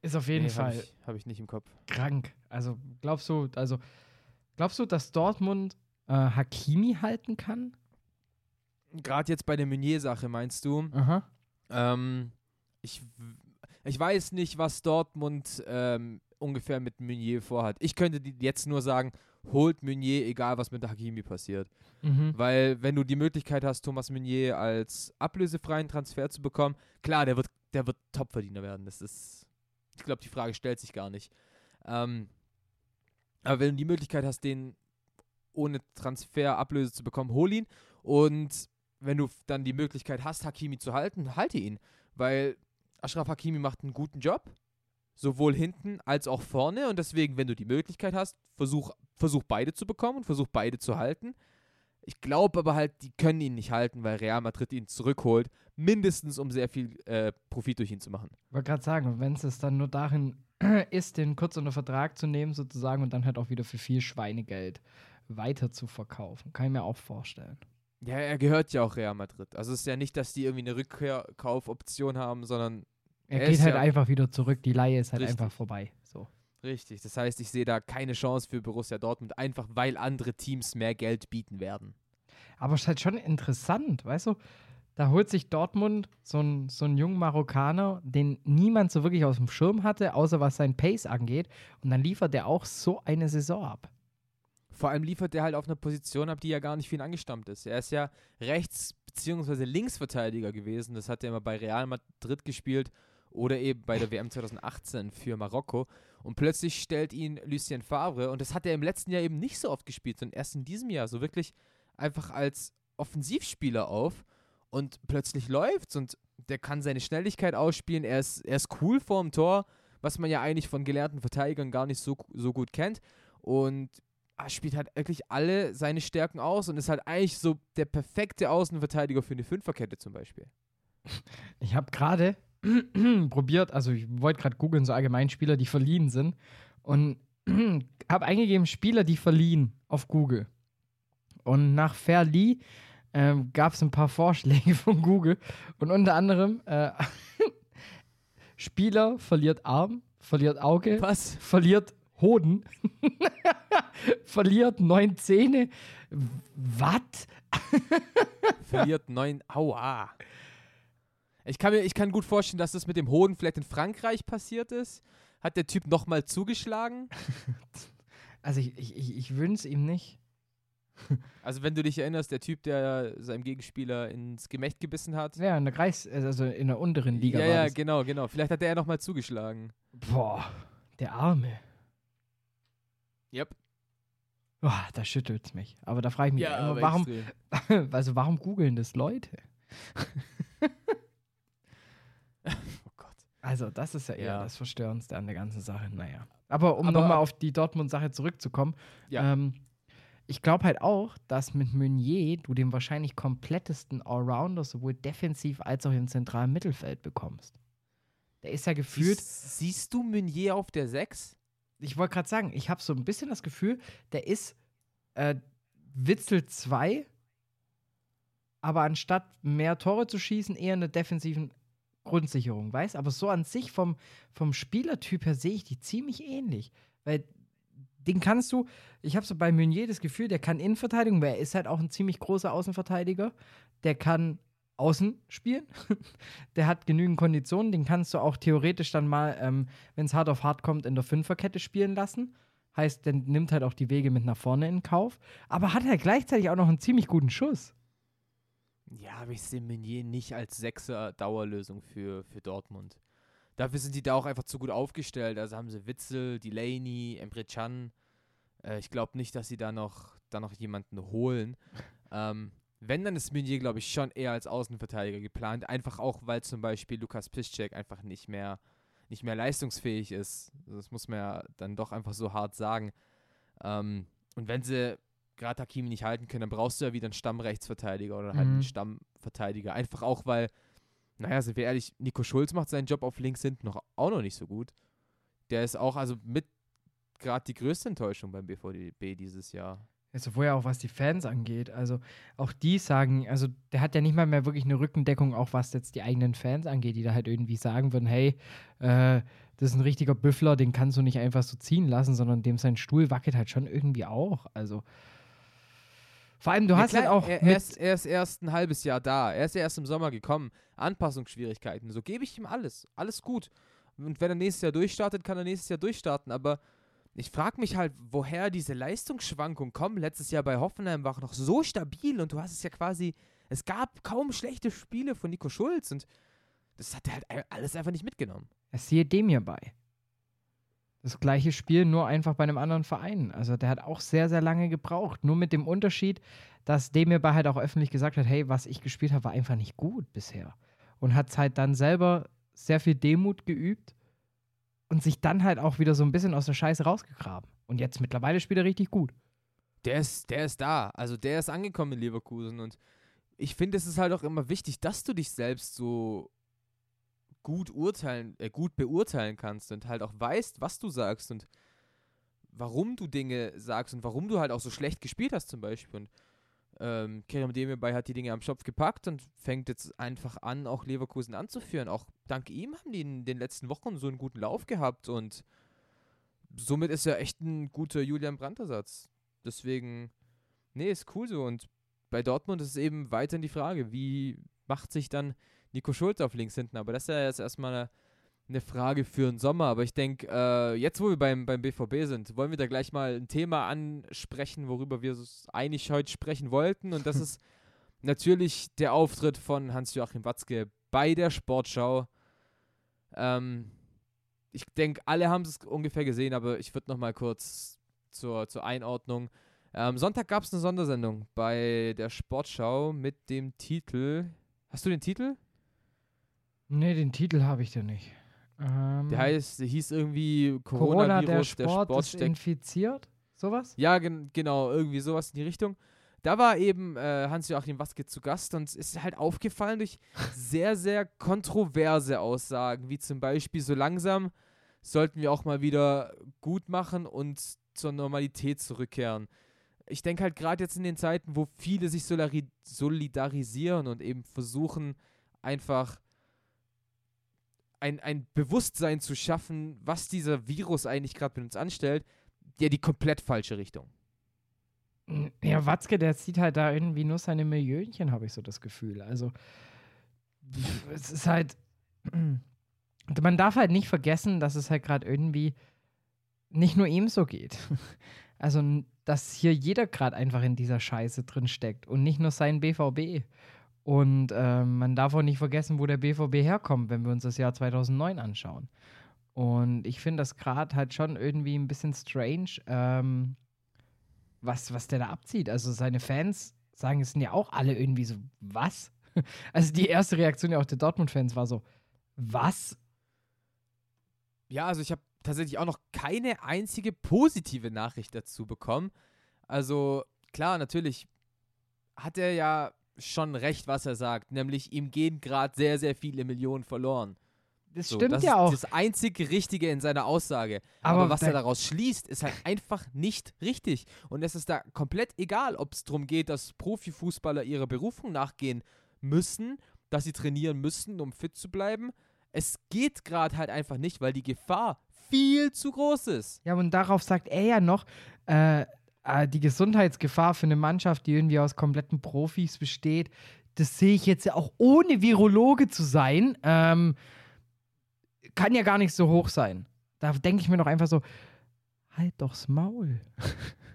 Ist auf jeden Nee, Fall Habe ich, hab ich nicht im Kopf. krank. Also glaubst du, also Glaubst du, dass Dortmund äh, Hakimi halten kann? Gerade jetzt bei der Meunier-Sache, meinst du? Aha. Ähm, ich, ich weiß nicht, was Dortmund ähm, ungefähr mit Meunier vorhat. Ich könnte jetzt nur sagen, holt Meunier, egal was mit Hakimi passiert. Mhm. Weil wenn du die Möglichkeit hast, Thomas Meunier als ablösefreien Transfer zu bekommen, klar, der wird, der wird Topverdiener werden. Das ist, ich glaube, die Frage stellt sich gar nicht. Ähm, aber wenn du die Möglichkeit hast, den ohne Transferablöse zu bekommen, hol ihn. Und wenn du dann die Möglichkeit hast, Hakimi zu halten, halte ihn. Weil Ashraf Hakimi macht einen guten Job. Sowohl hinten als auch vorne. Und deswegen, wenn du die Möglichkeit hast, versuch, versuch beide zu bekommen und versuch beide zu halten. Ich glaube aber halt, die können ihn nicht halten, weil Real Madrid ihn zurückholt. Mindestens, um sehr viel äh, Profit durch ihn zu machen. Ich wollte gerade sagen, wenn es dann nur darin ist, den kurz unter Vertrag zu nehmen, sozusagen, und dann halt auch wieder für viel Schweinegeld weiter zu verkaufen. Kann ich mir auch vorstellen. Ja, er gehört ja auch Real Madrid. Also es ist ja nicht, dass die irgendwie eine Rückkaufoption haben, sondern Er, Er geht halt ja- einfach wieder zurück. Die Laie ist halt Richtig. einfach vorbei. So. richtig. Das heißt, ich sehe da keine Chance für Borussia Dortmund, einfach weil andere Teams mehr Geld bieten werden. Aber es ist halt schon interessant, weißt du? Da holt sich Dortmund so einen so einen jungen Marokkaner, den niemand so wirklich aus dem Schirm hatte, außer was sein Pace angeht. Und dann liefert der auch so eine Saison ab. Vor allem liefert er halt auf einer Position ab, die ja gar nicht ihn angestammt ist. Er ist ja Rechts- bzw. Linksverteidiger gewesen. Das hat er immer bei Real Madrid gespielt oder eben bei der WM 2018 für Marokko. Und plötzlich stellt ihn Lucien Favre und das hat er im letzten Jahr eben nicht so oft gespielt, sondern erst in diesem Jahr so wirklich einfach als Offensivspieler auf und plötzlich läuft's und der kann seine Schnelligkeit ausspielen. Er ist, er ist cool vorm Tor, was man ja eigentlich von gelernten Verteidigern gar nicht so, so gut kennt. Und er spielt halt wirklich alle seine Stärken aus und ist halt eigentlich so der perfekte Außenverteidiger für eine Fünferkette zum Beispiel. Ich habe gerade probiert, also ich wollte gerade googeln, so allgemein Spieler, die verliehen sind. Und habe eingegeben, Spieler, die verliehen auf Google. Und nach Verlieh ähm, gab es ein paar Vorschläge von Google. Und unter anderem äh, Spieler verliert Arm, verliert Auge, Was? verliert Hoden, verliert neun Zähne. Was? Verliert neun. Aua. Ich kann mir ich kann gut vorstellen, dass das mit dem Hoden vielleicht in Frankreich passiert ist. Hat der Typ nochmal zugeschlagen? Also ich, ich, ich, ich wünsche ihm nicht. Also wenn du dich erinnerst, der Typ, der seinem Gegenspieler ins Gemächt gebissen hat. Ja, in der Kreis, also in der unteren Liga ja, war ja, das. genau, genau. Vielleicht hat der ja nochmal zugeschlagen. Boah, der Arme. Yep. Boah, da schüttelt's mich. Aber da frage ich mich immer, aber warum, extrem. also warum googeln das Leute? Oh Gott. Also, das ist ja eher Ja. das Verstörendste an der ganzen Sache. Naja. Aber um nochmal auf die Dortmund-Sache zurückzukommen, Ja. ähm, ich glaube halt auch, dass mit Meunier du den wahrscheinlich komplettesten Allrounder sowohl defensiv als auch im zentralen Mittelfeld bekommst. Der ist ja gefühlt, Siehst, siehst du Meunier auf der 6? ich wollte gerade sagen, ich habe so ein bisschen das Gefühl, der ist äh, Witzel 2, aber anstatt mehr Tore zu schießen, eher eine defensiven Grundsicherung, weißt? Aber so an sich vom, vom Spielertyp her sehe ich die ziemlich ähnlich. Weil den kannst du, ich habe so bei Meunier das Gefühl, der kann Innenverteidigung, weil er ist halt auch ein ziemlich großer Außenverteidiger. Der kann außen spielen. der hat genügend Konditionen. Den kannst du auch theoretisch dann mal, ähm, wenn es hart auf hart kommt, in der Fünferkette spielen lassen. Heißt, der nimmt halt auch die Wege mit nach vorne in Kauf. Aber hat halt gleichzeitig auch noch einen ziemlich guten Schuss. Ja, aber ich sehe Meunier nicht als Sechser-Dauerlösung für, für Dortmund. Dafür sind die da auch einfach zu gut aufgestellt. Also haben sie Witzel, Delaney, Emre Can. Äh, ich glaube nicht, dass sie da noch, da noch jemanden holen. ähm, wenn, dann ist Meunier, glaube ich, schon eher als Außenverteidiger geplant. Einfach auch, weil zum Beispiel Lukas Piszczek einfach nicht mehr, nicht mehr leistungsfähig ist. Das muss man ja dann doch einfach so hart sagen. Ähm, und wenn sie gerade Hakimi nicht halten können, dann brauchst du ja wieder einen Stammrechtsverteidiger oder halt Mhm. einen Stammverteidiger. Einfach auch, weil, naja, sind wir ehrlich, Nico Schulz macht seinen Job auf links hinten noch auch noch nicht so gut. Der ist auch, also mit gerade die größte Enttäuschung beim BVB dieses Jahr. sowohl ja auch was die Fans angeht. Also auch die sagen, also der hat ja nicht mal mehr wirklich eine Rückendeckung, auch was jetzt die eigenen Fans angeht, die da halt irgendwie sagen würden, hey, äh, das ist ein richtiger Büffler, den kannst du nicht einfach so ziehen lassen, sondern dem sein Stuhl wackelt halt schon irgendwie auch. Also vor allem, du Ja, hast klar, halt auch er, er, ist, er ist erst ein halbes Jahr da. Er ist ja erst im Sommer gekommen. Anpassungsschwierigkeiten. So gebe ich ihm alles. Alles gut. Und wenn er nächstes Jahr durchstartet, kann er nächstes Jahr durchstarten. Aber ich frage mich halt, woher diese Leistungsschwankungen kommen. Letztes Jahr bei Hoffenheim war er noch so stabil und du hast es ja quasi. Es gab kaum schlechte Spiele von Nico Schulz und das hat er halt alles einfach nicht mitgenommen. er siehe dem hier bei. Das gleiche Spiel, nur einfach bei einem anderen Verein. Also der hat auch sehr, sehr lange gebraucht. Nur mit dem Unterschied, dass Demir bei halt auch öffentlich gesagt hat, hey, was ich gespielt habe, war einfach nicht gut bisher. Und hat halt dann selber sehr viel Demut geübt und sich dann halt auch wieder so ein bisschen aus der Scheiße rausgegraben. Und jetzt mittlerweile spielt er richtig gut. Der ist, der ist da. Also der ist angekommen in Leverkusen und ich finde, es ist halt auch immer wichtig, dass du dich selbst so gut urteilen, äh, gut beurteilen kannst und halt auch weißt, was du sagst und warum du Dinge sagst und warum du halt auch so schlecht gespielt hast zum Beispiel. Und ähm, Kerem Demirbay hat die Dinge am Schopf gepackt und fängt jetzt einfach an, auch Leverkusen anzuführen. Auch dank ihm haben die in den letzten Wochen so einen guten Lauf gehabt und somit ist er echt ein guter Julian Brandt-Ersatz. Deswegen, nee, ist cool so. Und bei Dortmund ist es eben weiterhin die Frage, wie macht sich dann Nico Schulz auf links hinten? Aber das ist ja jetzt erstmal eine, eine Frage für den Sommer. Aber ich denke, äh, jetzt, wo wir beim, beim BVB sind, wollen wir da gleich mal ein Thema ansprechen, worüber wir eigentlich heute sprechen wollten. Und das ist natürlich der Auftritt von Hans-Joachim Watzke bei der Sportschau. Ähm, ich denke, alle haben es ungefähr gesehen, aber ich würde noch mal kurz zur, zur Einordnung. Am Sonntag gab es eine Sondersendung bei der Sportschau mit dem Titel. Hast du den Titel? Nee, den Titel habe ich da nicht. Ähm, Der heißt, der hieß irgendwie Corona, der Coronavirus, Sport, ist infiziert. Sowas? Ja, gen genau, irgendwie sowas in die Richtung. Da war eben äh, Hans-Joachim Watzke zu Gast und es ist halt aufgefallen durch sehr, sehr kontroverse Aussagen, wie zum Beispiel, so langsam sollten wir auch mal wieder gut machen und zur Normalität zurückkehren. Ich denke halt gerade jetzt in den Zeiten, wo viele sich solidarisieren und eben versuchen, einfach ein, ein Bewusstsein zu schaffen, was dieser Virus eigentlich gerade mit uns anstellt, ja die komplett falsche Richtung. Ja, Watzke, der zieht halt da irgendwie nur seine Millionchen, habe ich so das Gefühl. Also, es ist halt. Man darf halt nicht vergessen, dass es halt gerade irgendwie nicht nur ihm so geht. Also, dass hier jeder gerade einfach in dieser Scheiße drin steckt und nicht nur sein BVB. Und ähm, man darf auch nicht vergessen, wo der BVB herkommt, wenn wir uns das Jahr 2009 anschauen. Und ich finde das gerade halt schon irgendwie ein bisschen strange, ähm, was, was der da abzieht. Also seine Fans sagen, es sind ja auch alle irgendwie so, was? Also die erste Reaktion ja auch der Dortmund-Fans war so, was? Ja, also ich habe tatsächlich auch noch keine einzige positive Nachricht dazu bekommen. Also klar, natürlich hat er ja schon recht, was er sagt, nämlich ihm gehen gerade sehr, sehr viele Millionen verloren. Das So, stimmt das ja auch. das einzig Richtige in seiner Aussage. Aber, Aber was er daraus schließt, ist halt einfach nicht richtig. Und es ist da komplett egal, ob es darum geht, dass Profifußballer ihrer Berufung nachgehen müssen, dass sie trainieren müssen, um fit zu bleiben. Es geht gerade halt einfach nicht, weil die Gefahr viel zu groß ist. Ja, und darauf sagt er ja noch, äh, die Gesundheitsgefahr für eine Mannschaft, die irgendwie aus kompletten Profis besteht, das sehe ich jetzt ja auch ohne Virologe zu sein, ähm, kann ja gar nicht so hoch sein. Da denke ich mir doch einfach so, halt doch's Maul.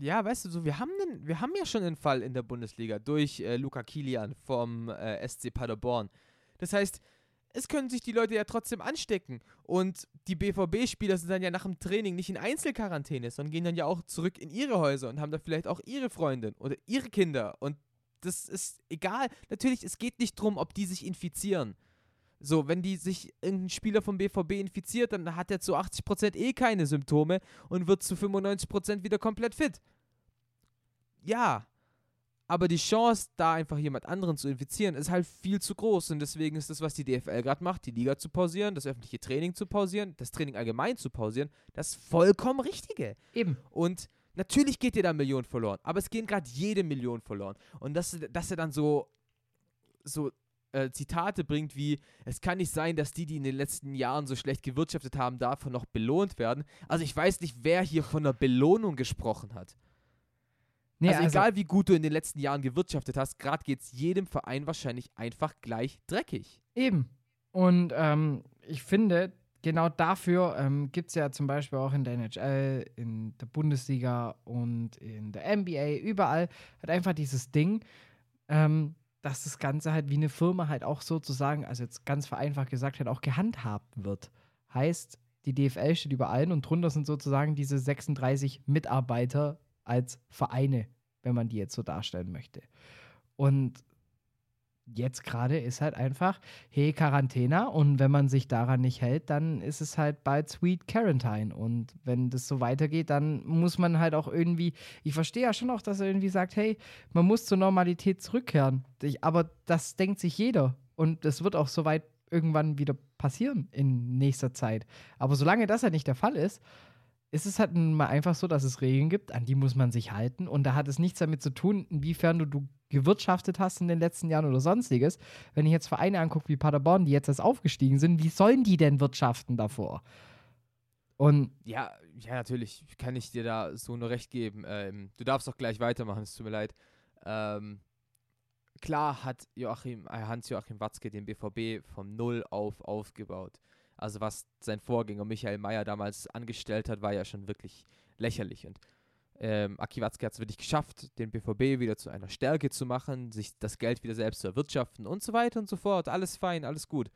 Ja, weißt du, so, wir haben, einen, wir haben ja schon einen Fall in der Bundesliga durch äh, Luca Kilian vom äh, SC Paderborn. Das heißt, es können sich die Leute ja trotzdem anstecken. Und die BVB-Spieler sind dann ja nach dem Training nicht in Einzelquarantäne, sondern gehen dann ja auch zurück in ihre Häuser und haben da vielleicht auch ihre Freundin oder ihre Kinder. Und das ist egal. Natürlich, es geht nicht darum, ob die sich infizieren. So, wenn die sich irgendein Spieler vom BVB infiziert, dann hat er zu 80% eh keine Symptome und wird zu 95% wieder komplett fit. Ja, aber die Chance, da einfach jemand anderen zu infizieren, ist halt viel zu groß. Und deswegen ist das, was die DFL gerade macht, die Liga zu pausieren, das öffentliche Training zu pausieren, das Training allgemein zu pausieren, das vollkommen Richtige. Eben. Und Natürlich geht dir da Millionen verloren, aber es gehen gerade jede Million verloren. Und dass, dass er dann so, so äh, Zitate bringt wie, es kann nicht sein, dass die, die in den letzten Jahren so schlecht gewirtschaftet haben, davon noch belohnt werden. Also ich weiß nicht, wer hier von einer Belohnung gesprochen hat. Nee, also, egal wie gut du in den letzten Jahren gewirtschaftet hast, gerade geht es jedem Verein wahrscheinlich einfach gleich dreckig. Eben. Und ähm, ich finde, genau dafür ähm, gibt es ja zum Beispiel auch in der NHL, in der Bundesliga und in der NBA, überall halt einfach dieses Ding, ähm, dass das Ganze halt wie eine Firma halt auch sozusagen, also jetzt ganz vereinfacht gesagt, halt auch gehandhabt wird. Heißt, die DFL steht über allen und drunter sind sozusagen diese 36 Mitarbeiter als Vereine, wenn man die jetzt so darstellen möchte. Und jetzt gerade ist halt einfach, hey, Quarantäne und wenn man sich daran nicht hält, dann ist es halt bald Sweet Quarantine und wenn das so weitergeht, dann muss man halt auch irgendwie, ich verstehe ja schon auch, dass er irgendwie sagt, hey, man muss zur Normalität zurückkehren, aber das denkt sich jeder und das wird auch soweit irgendwann wieder passieren in nächster Zeit. Aber solange das halt nicht der Fall ist, ist es halt mal einfach so, dass es Regeln gibt, an die muss man sich halten. Und da hat es nichts damit zu tun, inwiefern du, du gewirtschaftet hast in den letzten Jahren oder sonstiges. Wenn ich jetzt Vereine angucke wie Paderborn, die jetzt erst aufgestiegen sind, wie sollen die denn wirtschaften davor? Und ja, ja, natürlich kann ich dir da so nur recht geben. Ähm, du darfst auch gleich weitermachen, es tut mir leid. Ähm, klar hat Joachim, äh, Hans-Joachim Watzke den BVB vom Null auf aufgebaut. Also was sein Vorgänger Michael Mayer damals angestellt hat, war ja schon wirklich lächerlich. Und ähm, Aki Watzke hat es wirklich geschafft, den BVB wieder zu einer Stärke zu machen, sich das Geld wieder selbst zu erwirtschaften und so weiter und so fort. Alles fein, alles gut.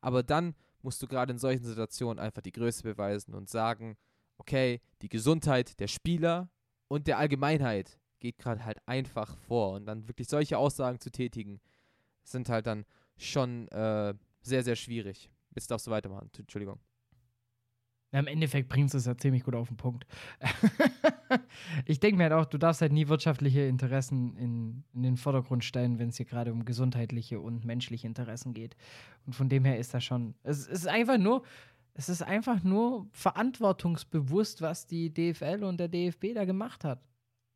Aber dann musst du gerade in solchen Situationen einfach die Größe beweisen und sagen, okay, die Gesundheit der Spieler und der Allgemeinheit geht gerade halt einfach vor. Und dann wirklich solche Aussagen zu tätigen, sind halt dann schon äh, sehr, sehr schwierig. Jetzt darfst du weitermachen. Entschuldigung. Im Endeffekt bringst du es ja ziemlich gut auf den Punkt. ich denke mir halt auch, du darfst halt nie wirtschaftliche Interessen in, in den Vordergrund stellen, wenn es hier gerade um gesundheitliche und menschliche Interessen geht. Und von dem her ist das schon. Es ist einfach nur. Es ist einfach nur verantwortungsbewusst, was die DFL und der DFB da gemacht hat.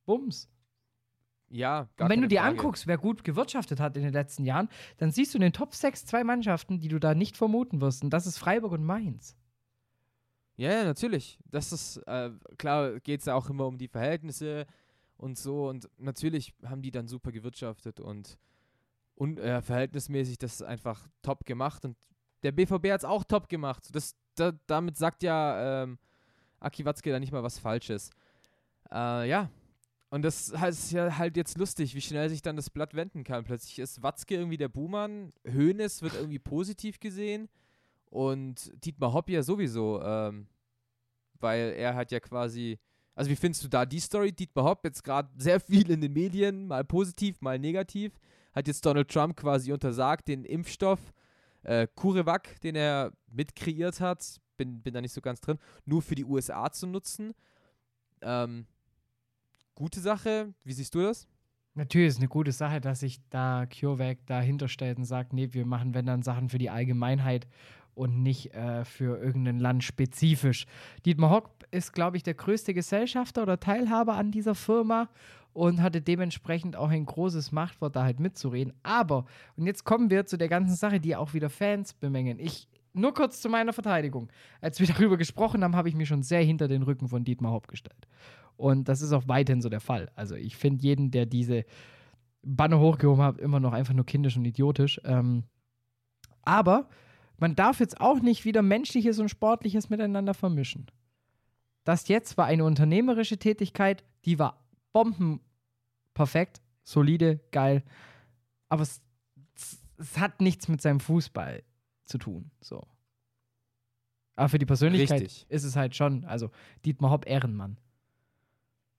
Bums. Ja, gar Und wenn du dir Frage. anguckst, wer gut gewirtschaftet hat in den letzten Jahren, dann siehst du in den Top 6 zwei Mannschaften, die du da nicht vermuten wirst. Und das ist Freiburg und Mainz. Ja, ja natürlich. Das ist, äh, klar geht es ja auch immer um die Verhältnisse und so. Und natürlich haben die dann super gewirtschaftet und, und äh, verhältnismäßig das einfach top gemacht. Und der BVB hat es auch top gemacht. Das, da, damit sagt ja ähm, Aki Watzke da nicht mal was Falsches. Äh, ja, und das ist ja halt jetzt lustig, wie schnell sich dann das Blatt wenden kann. Plötzlich ist Watzke irgendwie der Buhmann, Hoeneß wird irgendwie positiv gesehen und Dietmar Hopp ja sowieso, ähm, weil er hat ja quasi, also wie findest du da die Story? Dietmar Hopp jetzt gerade sehr viel in den Medien, mal positiv, mal negativ, hat jetzt Donald Trump quasi untersagt, den Impfstoff äh, CureVac, den er mitkreiert hat, bin, bin da nicht so ganz drin, nur für die USA zu nutzen. Ähm, gute Sache. Wie siehst du das? Natürlich ist es eine gute Sache, dass sich da CureVac dahinter stellt und sagt, nee, wir machen, wenn dann Sachen für die Allgemeinheit und nicht äh, für irgendein Land spezifisch. Dietmar Hock ist, glaube ich, der größte Gesellschafter oder Teilhaber an dieser Firma und hatte dementsprechend auch ein großes Machtwort, da halt mitzureden. Aber, und jetzt kommen wir zu der ganzen Sache, die auch wieder Fans bemängeln. Ich, nur kurz zu meiner Verteidigung. Als wir darüber gesprochen haben, habe ich mich schon sehr hinter den Rücken von Dietmar Hopp gestellt. Und das ist auch weiterhin so der Fall. Also ich finde jeden, der diese Banner hochgehoben hat, immer noch einfach nur kindisch und idiotisch. Ähm, aber man darf jetzt auch nicht wieder menschliches und sportliches miteinander vermischen. Das jetzt war eine unternehmerische Tätigkeit, die war bombenperfekt, solide, geil. Aber es, es, hat nichts mit seinem Fußball zu tun. So. Aber für die Persönlichkeit Richtig. ist es halt schon, also Dietmar Hopp Ehrenmann.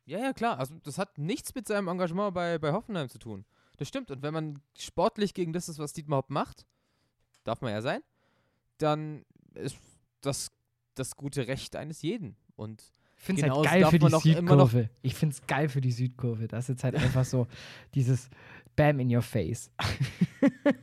Ja, ja, klar. Also das hat nichts mit seinem Engagement bei, bei Hoffenheim zu tun. Das stimmt. Und wenn man sportlich gegen das ist, was Dietmar Hopp macht, darf man ja sein, dann ist das das gute Recht eines jeden. Und ich finde es halt geil für die Südkurve. Ich finde es geil für die Südkurve. Das ist jetzt halt einfach so dieses Bam in your face.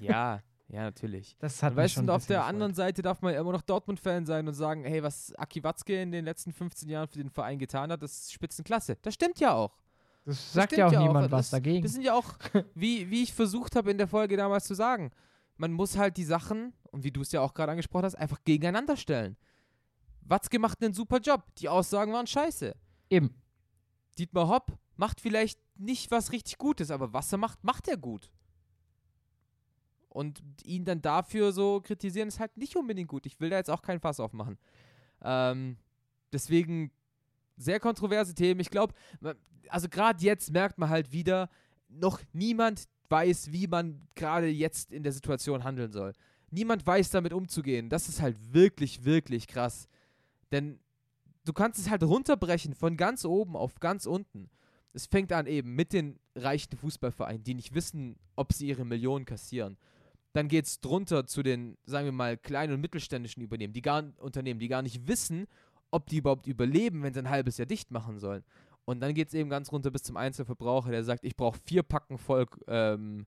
ja, Ja, natürlich. Das hat Und weißt schon du, auf der bisschen anderen Seite darf man immer noch Dortmund-Fan sein und sagen, hey, was Aki Watzke in den letzten 15 Jahren für den Verein getan hat, das ist Spitzenklasse. Das stimmt ja auch. gefreut. Das Das sagt ja auch ja auch. niemand was Das- dagegen. Das sind ja auch, wie, wie ich versucht habe in der Folge damals zu sagen, man muss halt die Sachen, und wie du es ja auch gerade angesprochen hast, einfach gegeneinander stellen. Watzke macht einen super Job. Die Aussagen waren scheiße. Eben. Dietmar Hopp macht vielleicht nicht was richtig Gutes, aber was er macht, macht er gut. Und ihn dann dafür so kritisieren, ist halt nicht unbedingt gut. Ich will da jetzt auch kein Fass aufmachen. Ähm, deswegen sehr kontroverse Themen. Ich glaube, also gerade jetzt merkt man halt wieder, noch niemand weiß, wie man gerade jetzt in der Situation handeln soll. Niemand weiß damit umzugehen. Das ist halt wirklich, wirklich krass. Denn du kannst es halt runterbrechen von ganz oben auf ganz unten. Es fängt an eben mit den reichen Fußballvereinen, die nicht wissen, ob sie ihre Millionen kassieren. Dann geht es drunter zu den, sagen wir mal, kleinen und mittelständischen Unternehmen, die gar, Unternehmen, die gar nicht wissen, ob die überhaupt überleben, wenn sie ein halbes Jahr dicht machen sollen. Und dann geht es eben ganz runter bis zum Einzelverbraucher, der sagt, ich brauche vier Packen voll ähm,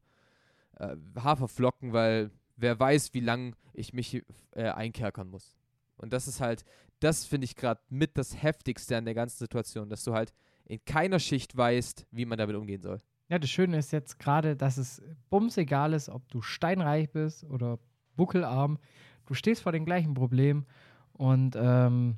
äh, Haferflocken, weil wer weiß, wie lang ich mich äh, einkerkern muss. Und das ist halt, das finde ich gerade mit das Heftigste an der ganzen Situation, dass du halt in keiner Schicht weißt, wie man damit umgehen soll. Ja, das Schöne ist jetzt gerade, dass es bums egal ist, ob du steinreich bist oder buckelarm. Du stehst vor dem gleichen Problem und ähm,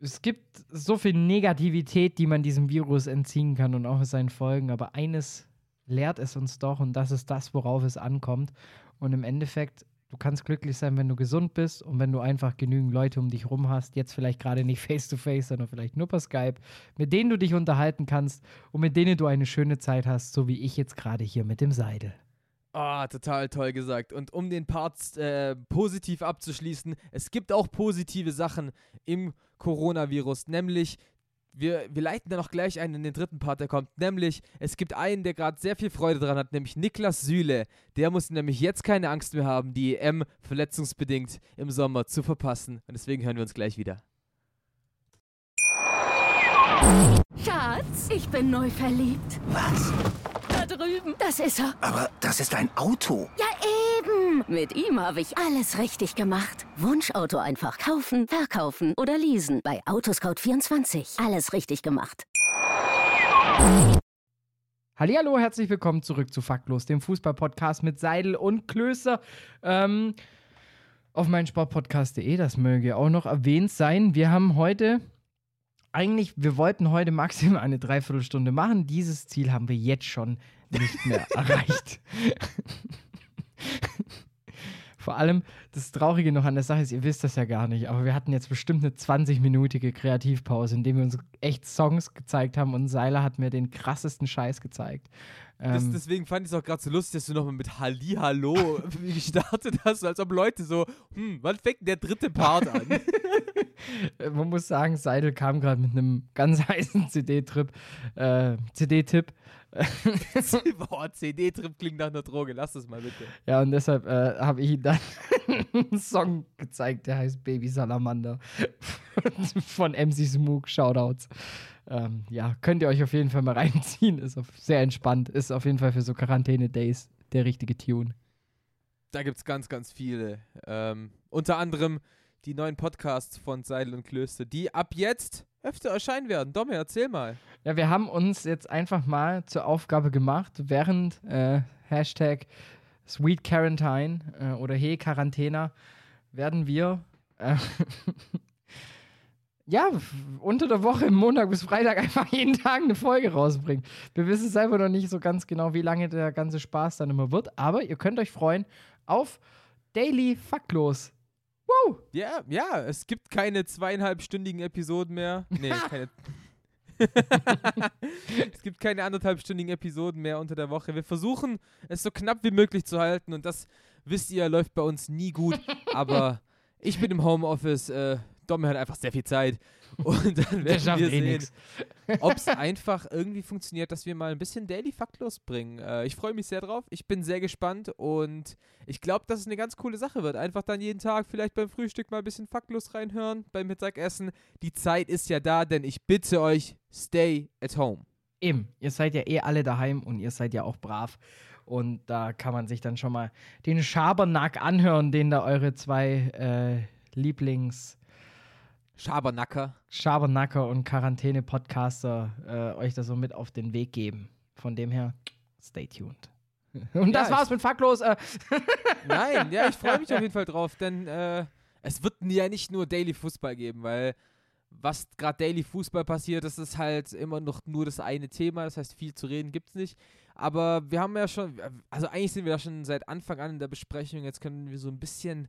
es gibt so viel Negativität, die man diesem Virus entziehen kann und auch seinen Folgen. Aber eines lehrt es uns doch und das ist das, worauf es ankommt. Und im Endeffekt, du kannst glücklich sein, wenn du gesund bist und wenn du einfach genügend Leute um dich rum hast. Jetzt vielleicht gerade nicht face-to-face, sondern vielleicht nur per Skype, mit denen du dich unterhalten kannst und mit denen du eine schöne Zeit hast, so wie ich jetzt gerade hier mit dem Seidel. Ah, total toll gesagt. Und um den Part äh, positiv abzuschließen, es gibt auch positive Sachen im Coronavirus, nämlich wir, wir leiten da noch gleich ein in den dritten Part, der kommt. Nämlich, es gibt einen, der gerade sehr viel Freude dran hat, nämlich Niklas Süle. Der muss nämlich jetzt keine Angst mehr haben, die EM verletzungsbedingt im Sommer zu verpassen. Und deswegen hören wir uns gleich wieder. Schatz, ich bin neu verliebt. Was? Da drüben. Das ist er. Aber das ist ein Auto. Ja, eben. Mit ihm habe ich alles richtig gemacht. Wunschauto einfach kaufen, verkaufen oder leasen. Bei Autoscout24. Alles richtig gemacht. Hallihallo, herzlich willkommen zurück zu Faktlos, dem Fußball-Podcast mit Seidel und Klöster. Ähm, auf meinsportpodcast.de, das möge auch noch erwähnt sein. Wir haben heute, eigentlich, wir wollten heute maximal eine Dreiviertelstunde machen. Dieses Ziel haben wir jetzt schon nicht mehr erreicht. Vor allem, das Traurige noch an der Sache ist, ihr wisst das ja gar nicht, aber wir hatten jetzt bestimmt eine 20-minütige Kreativpause, in der wir uns echt Songs gezeigt haben und Seiler hat mir den krassesten Scheiß gezeigt. Das, Ähm, deswegen fand ich es auch gerade so lustig, dass du nochmal mit Halli Hallo gestartet hast, als ob Leute so, hm, wann fängt der dritte Part an? Äh, Man muss sagen, Seidel kam gerade mit einem ganz heißen CD-Trip, äh, CD-Tipp. Boah, CD-Trip klingt nach einer Droge, lass das mal bitte. Ja, und deshalb äh, habe ich ihm dann einen Song gezeigt, der heißt Baby Salamander von MC Smook. Shoutouts. Ähm, ja, könnt ihr euch auf jeden Fall mal reinziehen. Ist auf, sehr entspannt. Ist auf jeden Fall für so Quarantäne-Days der richtige Tune. Da gibt es ganz, ganz viele. Ähm, unter anderem die neuen Podcasts von Seidel und Klöster, die ab jetzt öfter erscheinen werden. Domme, erzähl mal. Ja, wir haben uns jetzt einfach mal zur Aufgabe gemacht, während äh, Hashtag Sweet Quarantine äh, oder Hey Quarantäna werden wir äh, ja unter der Woche, Montag bis Freitag, einfach jeden Tag eine Folge rausbringen. Wir wissen selber noch nicht so ganz genau, wie lange der ganze Spaß dann immer wird, aber ihr könnt euch freuen auf Daily Faktlos. Woo! Ja, ja, es gibt keine zweieinhalbstündigen Episoden mehr. Nee, keine. es gibt keine anderthalbstündigen Episoden mehr unter der Woche. Wir versuchen, es so knapp wie möglich zu halten und das, wisst ihr, läuft bei uns nie gut. Aber ich bin im Homeoffice. Äh, Dom hat einfach sehr viel Zeit. Und dann werden wir eh sehen, ob es einfach irgendwie funktioniert, dass wir mal ein bisschen Daily Faktlos bringen. Äh, ich freue mich sehr drauf. Ich bin sehr gespannt und ich glaube, dass es eine ganz coole Sache wird. Einfach dann jeden Tag vielleicht beim Frühstück mal ein bisschen Faktlos reinhören, beim Mittagessen. Die Zeit ist ja da, denn ich bitte euch, stay at home. Eben, ihr seid ja eh alle daheim und ihr seid ja auch brav. Und da kann man sich dann schon mal den Schabernack anhören, den da eure zwei äh, Lieblings- Schabernacker. Schabernacker und Quarantäne-Podcaster äh, euch da so mit auf den Weg geben. Von dem her, stay tuned. Und das Ja, war's ich- mit Faktlos. Äh, Nein, ja, ich freue mich auf jeden Fall drauf, denn äh, es wird ja nicht nur Daily Fußball geben, weil was gerade Daily Fußball passiert, das ist halt immer noch nur das eine Thema, das heißt, viel zu reden gibt es nicht. Aber wir haben ja schon, also eigentlich sind wir da schon seit Anfang an in der Besprechung, jetzt können wir so ein bisschen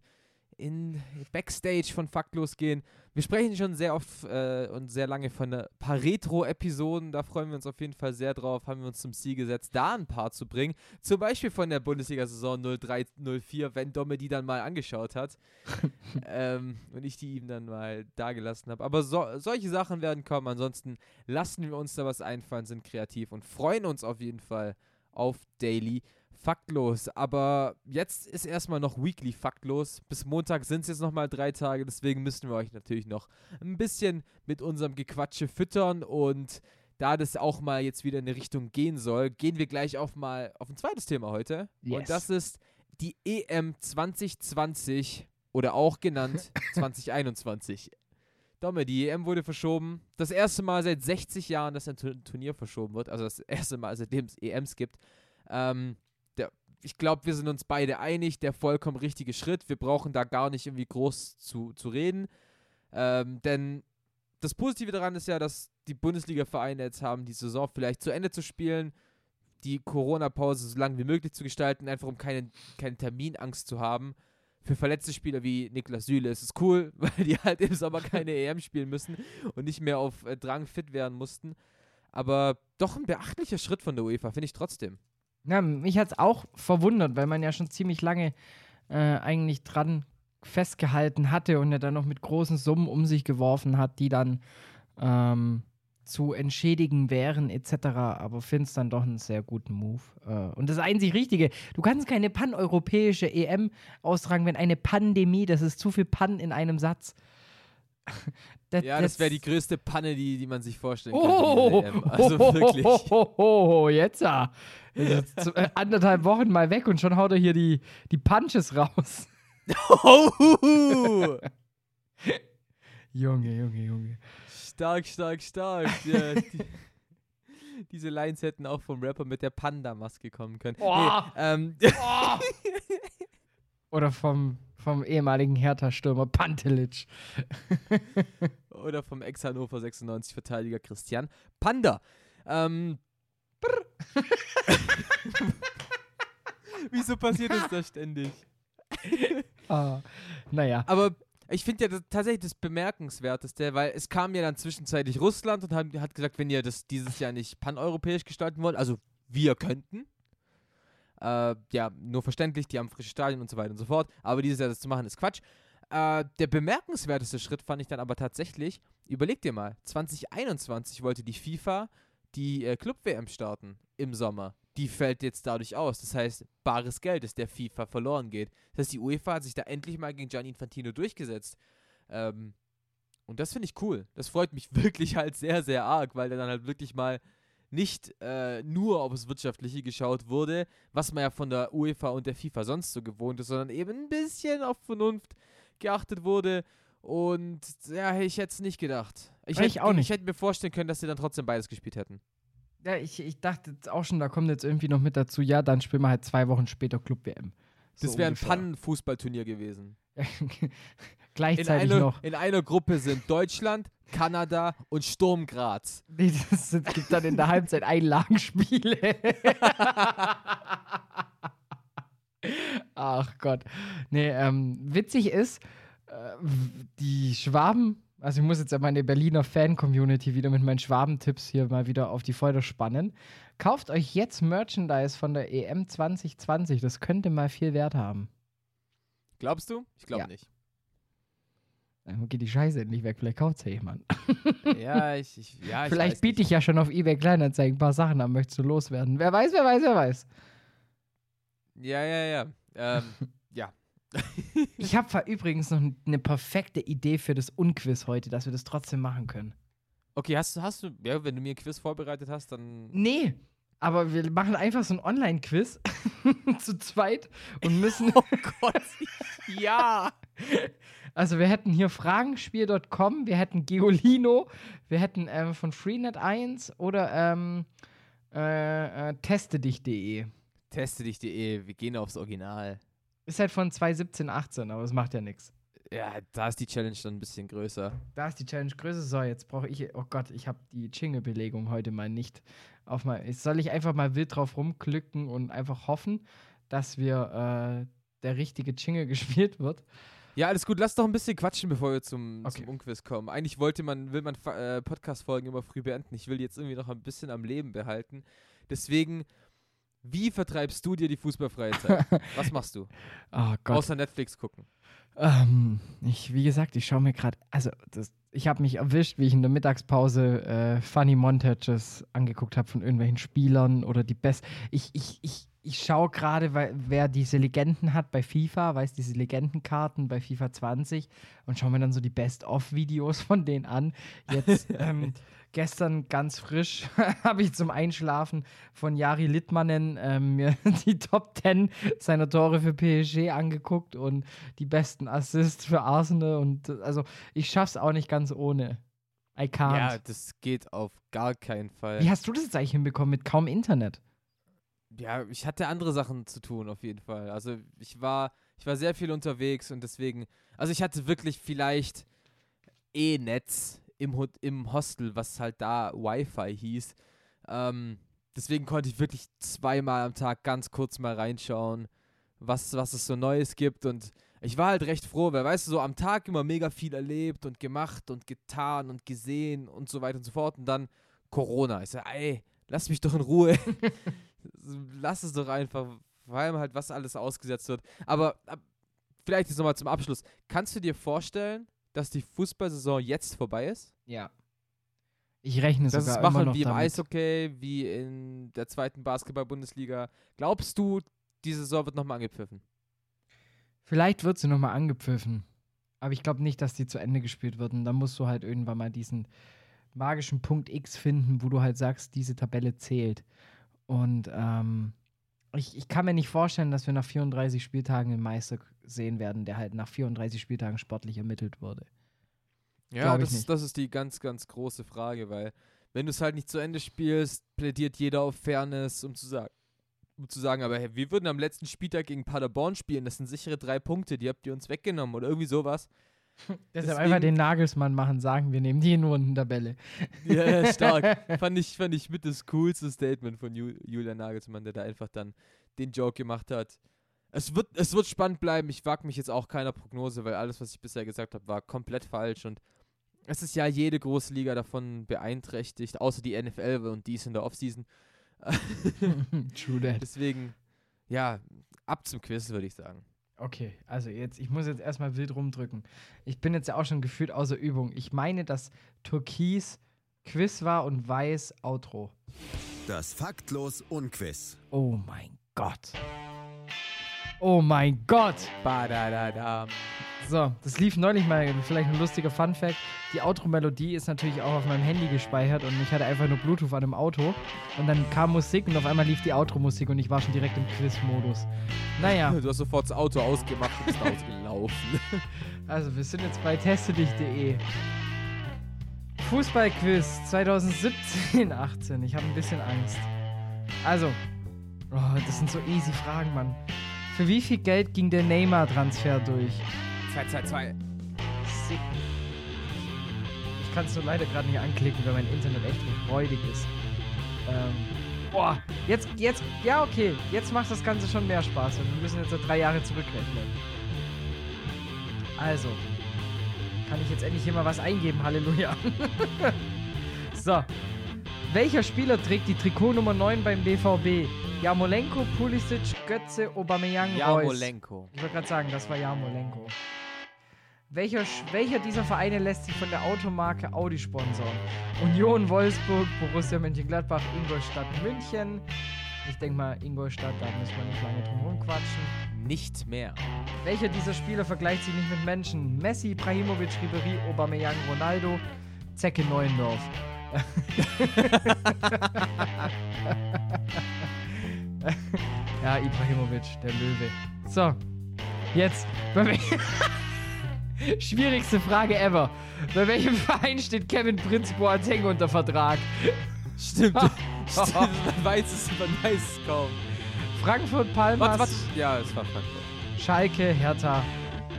in Backstage von Faktlos gehen. Wir sprechen schon sehr oft äh, und sehr lange von ein paar Retro-Episoden. Da freuen wir uns auf jeden Fall sehr drauf. Haben wir uns zum Ziel gesetzt, da ein paar zu bringen. Zum Beispiel von der Bundesliga-Saison 03-04, wenn Domme die dann mal angeschaut hat. ähm, und ich die ihm dann mal dagelassen habe. Aber so, solche Sachen werden kommen. Ansonsten lassen wir uns da was einfallen, sind kreativ und freuen uns auf jeden Fall auf Daily Faktlos. Aber jetzt ist erstmal noch Weekly Faktlos. Bis Montag sind es jetzt nochmal drei Tage. Deswegen müssen wir euch natürlich noch ein bisschen mit unserem Gequatsche füttern. Und da das auch mal jetzt wieder in eine Richtung gehen soll, gehen wir gleich auf mal auf ein zweites Thema heute. Yes. Und das ist die EM 2020 oder auch genannt 2021. Domme, die EM wurde verschoben. Das erste Mal seit 60 Jahren, dass ein Tu- Turnier verschoben wird. Also das erste Mal, seitdem es EMs gibt. Ähm, ich glaube, wir sind uns beide einig, der vollkommen richtige Schritt. Wir brauchen da gar nicht irgendwie groß zu, zu reden. Ähm, denn das Positive daran ist ja, dass die Bundesliga-Vereine jetzt haben, die Saison vielleicht zu Ende zu spielen, die Corona-Pause so lange wie möglich zu gestalten, einfach um keine, keine Terminangst zu haben. Für verletzte Spieler wie Niklas Süle ist es cool, weil die halt im Sommer keine EM spielen müssen und nicht mehr auf äh, Drang fit werden mussten. Aber doch ein beachtlicher Schritt von der UEFA, finde ich trotzdem. Ja, mich hat's auch verwundert, weil man ja schon ziemlich lange äh, eigentlich dran festgehalten hatte und er dann noch mit großen Summen um sich geworfen hat, die dann ähm, zu entschädigen wären etc. Aber finde es dann doch einen sehr guten Move. Äh, und das einzig Richtige, du kannst keine paneuropäische EM austragen, wenn eine Pandemie, das ist zu viel Pan in einem Satz. Das- Ja, das wäre die größte Panne, die, die man sich vorstellen Oh, diese EM. Also wirklich. Oh, oh, oh, oh, jetzt ja. Jetzt ist äh, anderthalb Wochen mal weg und schon haut er hier die, die Punches raus. Oh, Junge, Junge, Junge. stark, stark, stark. Ja, die, diese Lines hätten auch vom Rapper mit der Panda-Maske kommen können. Oh. Nee, ähm, Oder vom, vom ehemaligen Hertha-Stürmer Pantelic. oder vom Ex-Hannover 96 Verteidiger Christian Panda. Ähm, Wieso passiert es da ständig? Ah, naja. Aber ich finde ja das, tatsächlich das Bemerkenswerteste, weil es kam ja dann zwischenzeitlich Russland und hat, hat gesagt, wenn ihr das dieses Jahr nicht paneuropäisch gestalten wollt, also wir könnten. Äh, ja, nur verständlich, die haben frische Stadien und so weiter und so fort. Aber dieses Jahr das zu machen, ist Quatsch. Äh, der bemerkenswerteste Schritt fand ich dann aber tatsächlich, überleg dir mal, 2021 wollte die FIFA die äh, Club-WM starten im Sommer. Die fällt jetzt dadurch aus. Das heißt, bares Geld, das der FIFA verloren geht. Das heißt, die UEFA hat sich da endlich mal gegen Gianni Infantino durchgesetzt. Ähm, und das finde ich cool. Das freut mich wirklich halt sehr, sehr arg, weil dann halt wirklich mal nicht äh, nur aufs Wirtschaftliche geschaut wurde, was man ja von der UEFA und der FIFA sonst so gewohnt ist, sondern eben ein bisschen auf Vernunft geachtet wurde. Und ja, ich hätte es nicht gedacht. Ich, Ich hätte, auch nicht. Ich hätte mir vorstellen können, dass sie dann trotzdem beides gespielt hätten. Ja, ich, ich dachte jetzt auch schon, da kommt jetzt irgendwie noch mit dazu, ja, dann spielen wir halt zwei Wochen später Club-WM. Das wäre ein Pannenfußballturnier gewesen. In Gleichzeitig einer, noch. in einer Gruppe sind Deutschland, Kanada und Sturm Graz. Nee, das sind- gibt dann in der Halbzeit Einlagenspiele. Ach Gott. Nee, ähm, witzig ist, äh, die Schwaben, also ich muss jetzt ja meine Berliner Fan-Community wieder mit meinen Schwabentipps hier mal wieder auf die Folter spannen. Kauft euch jetzt Merchandise von der EM 2020. Das könnte mal viel Wert haben. Glaubst du? Ich glaube Ja. nicht. Dann geht die Scheiße endlich weg. Vielleicht kauft ja jemand. Ja, ich, ich, ja, ich Vielleicht biete ich ja schon auf eBay Kleinanzeigen ein paar Sachen an, möchtest du loswerden. Wer weiß, wer weiß, wer weiß. Ja, ja, ja. Ähm, ja. Ich habe übrigens noch eine perfekte Idee für das Unquiz heute, dass wir das trotzdem machen können. Okay, hast, du- hast du, ja, wenn du mir ein Quiz vorbereitet hast, dann. Nee, Aber wir machen einfach so ein Online-Quiz zu zweit und müssen. Oh Gott. ja. Also wir hätten hier Fragenspiel.com, wir hätten Geolino, wir hätten ähm, von Freenet 1 oder ähm, äh, äh, testedich.de. Teste dich.de, wir gehen aufs Original. Ist halt von 2017, 18, aber es macht ja nichts. Ja, da ist die Challenge dann ein bisschen größer. Da ist die Challenge größer. So, jetzt brauche ich. Oh Gott, ich habe die Jingle-Belegung heute mal nicht auf mal. Jetzt soll ich einfach mal wild drauf rumklicken und einfach hoffen, dass wir äh, der richtige Jingle gespielt wird. Ja, alles gut. Lass doch ein bisschen quatschen, bevor wir zum, Okay. zum Unquiz kommen. Eigentlich wollte man, will man äh, Podcast-Folgen immer früh beenden. Ich will die jetzt irgendwie noch ein bisschen am Leben behalten. Deswegen, wie vertreibst du dir die fußballfreie Zeit? Was machst du? Oh Gott. Außer Netflix gucken. Ähm, ich, wie gesagt, ich schaue mir gerade, also das, ich habe mich erwischt, wie ich in der Mittagspause äh, Funny Montages angeguckt habe von irgendwelchen Spielern oder die Best. Ich, ich, ich, ich schaue gerade, wer diese Legenden hat bei FIFA, weiß diese Legendenkarten bei FIFA 20 und schaue mir dann so die Best-of-Videos von denen an. Jetzt ähm, gestern ganz frisch habe ich zum Einschlafen von Jari Littmannen ähm, mir die Top 10 seiner Tore für PSG angeguckt und die besten Assists für Arsenal und also ich schaff's auch nicht ganz ohne. I can't. Ja, das geht auf gar keinen Fall. Wie hast du das jetzt eigentlich hinbekommen mit kaum Internet? Ja, ich hatte andere Sachen zu tun, auf jeden Fall. Also ich war, ich war sehr viel unterwegs und deswegen, also ich hatte wirklich vielleicht E-Netz im, im Hostel, was halt da Wi-Fi hieß. Ähm, deswegen konnte ich wirklich zweimal am Tag ganz kurz mal reinschauen, was, was es so Neues gibt und ich war halt recht froh, weil, weißt du, so am Tag immer mega viel erlebt und gemacht und getan und gesehen und so weiter und so fort und dann Corona. Ich sag, ey, lass mich doch in Ruhe. lass es doch einfach, vor allem halt, was alles ausgesetzt wird. Aber ab, vielleicht jetzt nochmal zum Abschluss. Kannst du dir vorstellen, dass die Fußballsaison jetzt vorbei ist? Ja. Ich rechne Das sogar ist machen wie im damit. Eishockey, wie in der zweiten Basketball-Bundesliga. Glaubst du, die Saison wird nochmal angepfiffen? Vielleicht wird sie nochmal angepfiffen. Aber ich glaube nicht, dass die zu Ende gespielt wird. Und dann musst du halt irgendwann mal diesen magischen Punkt X finden, wo du halt sagst, diese Tabelle zählt. Und ähm, ich, ich kann mir nicht vorstellen, dass wir nach 34 Spieltagen einen Meister sehen werden, der halt nach 34 Spieltagen sportlich ermittelt wurde. Ja, das, nicht. das ist die ganz, ganz große Frage, weil wenn du es halt nicht zu Ende spielst, plädiert jeder auf Fairness, um zu sagen, um zu sagen, aber hey, wir würden am letzten Spieltag gegen Paderborn spielen, das sind sichere drei Punkte, die habt ihr uns weggenommen oder irgendwie sowas. Deshalb einfach den Nagelsmann machen, sagen, wir nehmen die Tabelle. Ja, ja, stark. fand, ich, fand ich mit das coolste Statement von Ju Julian Nagelsmann, der da einfach dann den Joke gemacht hat. Es wird, es wird spannend bleiben. Ich wage mich jetzt auch keiner Prognose, weil alles, was ich bisher gesagt habe, war komplett falsch. Und es ist ja jede große Liga davon beeinträchtigt, außer die NFL und die ist in der Offseason. True that. Deswegen, ja, ab zum Quiz, würde ich sagen. Okay, also jetzt, ich muss jetzt erstmal wild rumdrücken. Ich bin jetzt ja auch schon gefühlt außer Übung. Ich meine, dass Türkis Quiz war und Weiß Outro. Das Faktlos Unquiz. Oh mein Gott. Oh mein Gott. Badadada. So, das lief neulich mal, vielleicht ein lustiger Fun-Fact. Die Outro-Melodie ist natürlich auch auf meinem Handy gespeichert und ich hatte einfach nur Bluetooth an dem Auto. Und dann kam Musik und auf einmal lief die Outro-Musik und ich war schon direkt im Quiz-Modus. Naja, Du hast sofort das Auto ausgemacht und bist ausgelaufen. also wir sind jetzt bei testedich.de. Fußballquiz 2017, 18. Ich habe ein bisschen Angst. Also, oh, das sind so easy Fragen, Mann. Für wie viel Geld ging der Neymar-Transfer durch? 2, 2, 2. Sick. Ich kann es nur leider gerade nicht anklicken, weil mein Internet echt freudig ist. Ähm, boah, jetzt, jetzt, ja okay, jetzt macht das Ganze schon mehr Spaß und wir müssen jetzt so drei Jahre zurückrechnen. Also, kann ich jetzt endlich hier mal was eingeben, Halleluja. so, welcher Spieler trägt die Trikot Nummer 9 beim BVB? Jarmolenko, Pulisic, Götze, Aubameyang, Reus. Jarmolenko. Ich wollte gerade sagen, das war Jarmolenko. Welcher, welcher dieser Vereine lässt sich von der Automarke Audi sponsern? Union Wolfsburg, Borussia Mönchengladbach, Ingolstadt, München. Ich denke mal, Ingolstadt, da müssen wir nicht lange drum rumquatschen. Nicht mehr. Welcher dieser Spieler vergleicht sich nicht mit Menschen? Messi, Ibrahimovic, Ribery, Aubameyang, Ronaldo, Zecke Neuendorf. ja, Ibrahimovic, der Löwe. So, jetzt. Schwierigste Frage ever. Bei welchem Verein steht Kevin Prinz Boateng unter Vertrag? Stimmt. Stimmt, man weiß es, man weiß es kaum. Frankfurt, Palmas, Warte, warte. Ja, es war Frankfurt. Schalke, Hertha,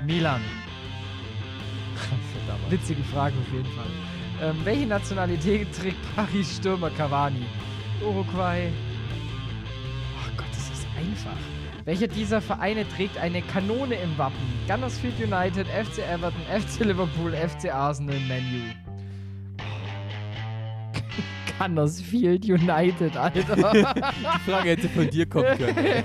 Milan. Witzige Frage auf jeden Fall. Ähm, welche Nationalität trägt Paris Stürmer Cavani? Uruguay. Oh Gott, das ist einfach. Welcher dieser Vereine trägt eine Kanone im Wappen? Gunnersfield United, FC Everton, FC Liverpool, FC Arsenal, Menu. Gunnersfield United, Alter. Die Frage hätte von dir kommen können.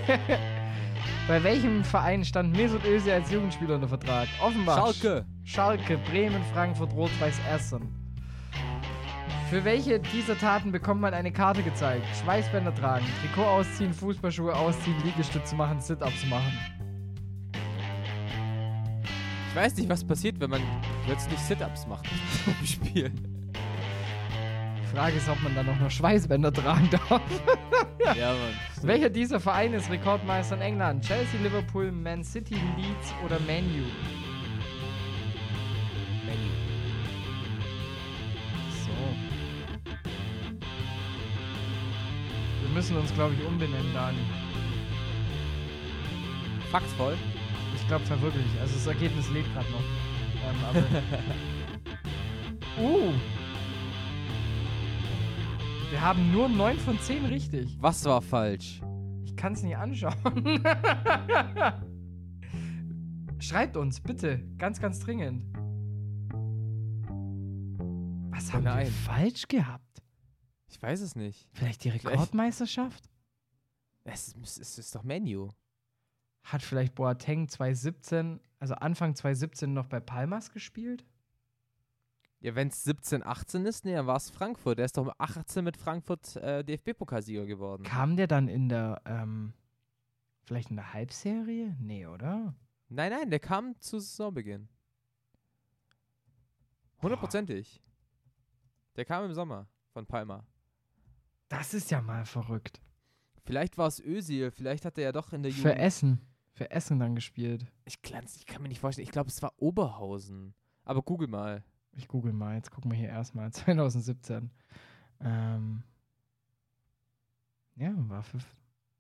Bei welchem Verein stand Mesut Özil als Jugendspieler unter Vertrag? Offenbach. Schalke. Schalke, Bremen, Frankfurt, Rot-Weiß Essen. Für welche dieser Taten bekommt man eine Karte gezeigt? Schweißbänder tragen, Trikot ausziehen, Fußballschuhe ausziehen, Liegestütze machen, Sit-Ups machen. Ich weiß nicht, was passiert, wenn man plötzlich Sit-Ups macht im Spiel. Die Frage ist, ob man dann auch noch Schweißbänder tragen darf. Ja, Mann. Welcher dieser Vereine ist Rekordmeister in England? Chelsea, Liverpool, Man City, Leeds oder Man U? Müssen uns, glaube ich, umbenennen, Dani. Faktvoll. Ich glaube zwar wirklich. Also das Ergebnis lebt gerade noch. Ähm, aber uh. Wir haben nur 9 von 10 richtig. Was war falsch? Ich kann es nicht anschauen. Schreibt uns, bitte. Ganz, ganz dringend. Was haben wir Nein. falsch gehabt? Ich weiß es nicht. Vielleicht die Rekordmeisterschaft? Es ist, es ist doch Menu. Hat vielleicht Boateng 2017, also Anfang 2017 noch bei Palmas gespielt? Ja, wenn es 17, 18 ist, nee, dann war es Frankfurt. Der ist doch 18 mit Frankfurt äh, DFB-Pokalsieger geworden. Kam der dann in der, ähm, vielleicht in der Halbserie? Nee, oder? Nein, nein, der kam zu Saisonbeginn. Hundertprozentig. Der kam im Sommer von Palma. Das ist ja mal verrückt. Vielleicht war es Özil, vielleicht hat er ja doch in der Für Jugend. Essen. Für Essen dann gespielt. Ich, kann's- ich kann mir nicht vorstellen. Ich glaube, es war Oberhausen. Aber google mal. Ich google mal, jetzt gucken wir hier erstmal. 2017. Ähm, ja, war für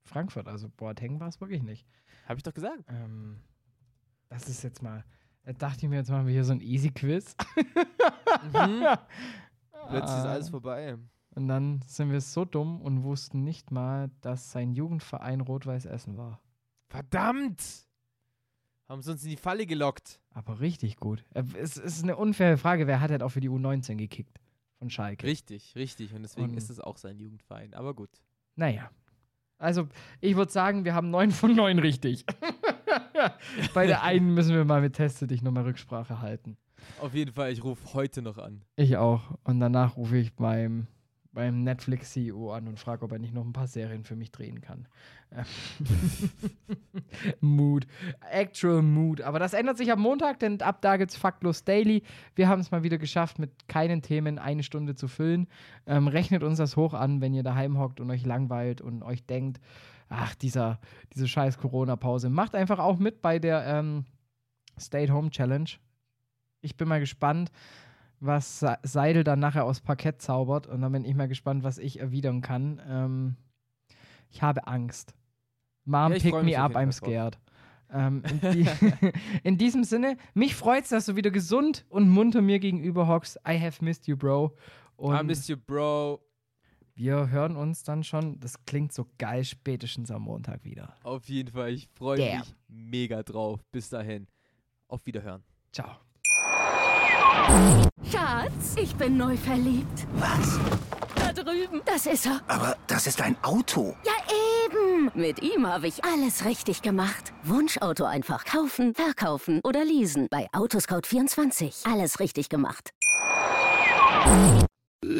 Frankfurt. Also Boateng war es wirklich nicht. Habe ich doch gesagt. Ähm, das ist jetzt mal. Da dachte ich mir, jetzt machen wir hier so ein Easy-Quiz. Mhm. Plötzlich ist Ah. alles vorbei. Und dann sind wir so dumm und wussten nicht mal, dass sein Jugendverein Rot-Weiß Essen war. Verdammt! Haben sie uns in die Falle gelockt. Aber richtig gut. Äh, Es ist eine unfaire Frage. Wer hat halt auch für die U19 gekickt? Von Schalke. Richtig, richtig. Und deswegen Und- ist es auch sein Jugendverein. Aber gut. Naja. Also, ich würde sagen, wir haben neun von neun richtig. Bei der einen müssen wir mal mit Teste dich nochmal Rücksprache halten. Auf jeden Fall, ich rufe heute noch an. Ich auch. Und danach rufe ich beim, beim Netflix-CEO an und frage, ob er nicht noch ein paar Serien für mich drehen kann. Mood. Actual Mood. Aber das ändert sich am Montag, denn ab da gibt es Faktlos Daily. Wir haben es mal wieder geschafft, mit keinen Themen eine Stunde zu füllen. Ähm, rechnet uns das hoch an, wenn ihr daheim hockt und euch langweilt und euch denkt, ach, dieser, diese scheiß Corona-Pause. Macht einfach auch mit bei der ähm, Stay-at-Home-Challenge. Ich bin mal gespannt, was Seidel dann nachher aus Parkett zaubert. Und dann bin ich mal gespannt, was ich erwidern kann. Ähm, ich habe Angst. Mom, Ja, pick me up, I'm scared. Ähm, in, die, in diesem Sinne, mich freut's, dass du wieder gesund und munter mir gegenüber hockst. I have missed you, Bro. Und I miss you, Bro. wir hören uns dann schon, das klingt so geil, spätestens am Montag wieder. Auf jeden Fall, ich freue mich mega drauf. Bis dahin. Auf Wiederhören. Ciao. Schatz, ich bin neu verliebt. Was? Da drüben. Das ist er. Aber das ist ein Auto. Ja, eben. Mit ihm habe ich alles richtig gemacht. Wunschauto einfach kaufen, verkaufen oder leasen. Bei Autoscout24. Alles richtig gemacht.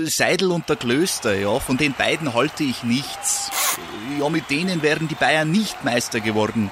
Seidel und der Klöster, ja, von den beiden halte ich nichts. Ja, mit denen wären die Bayern nicht Meister geworden.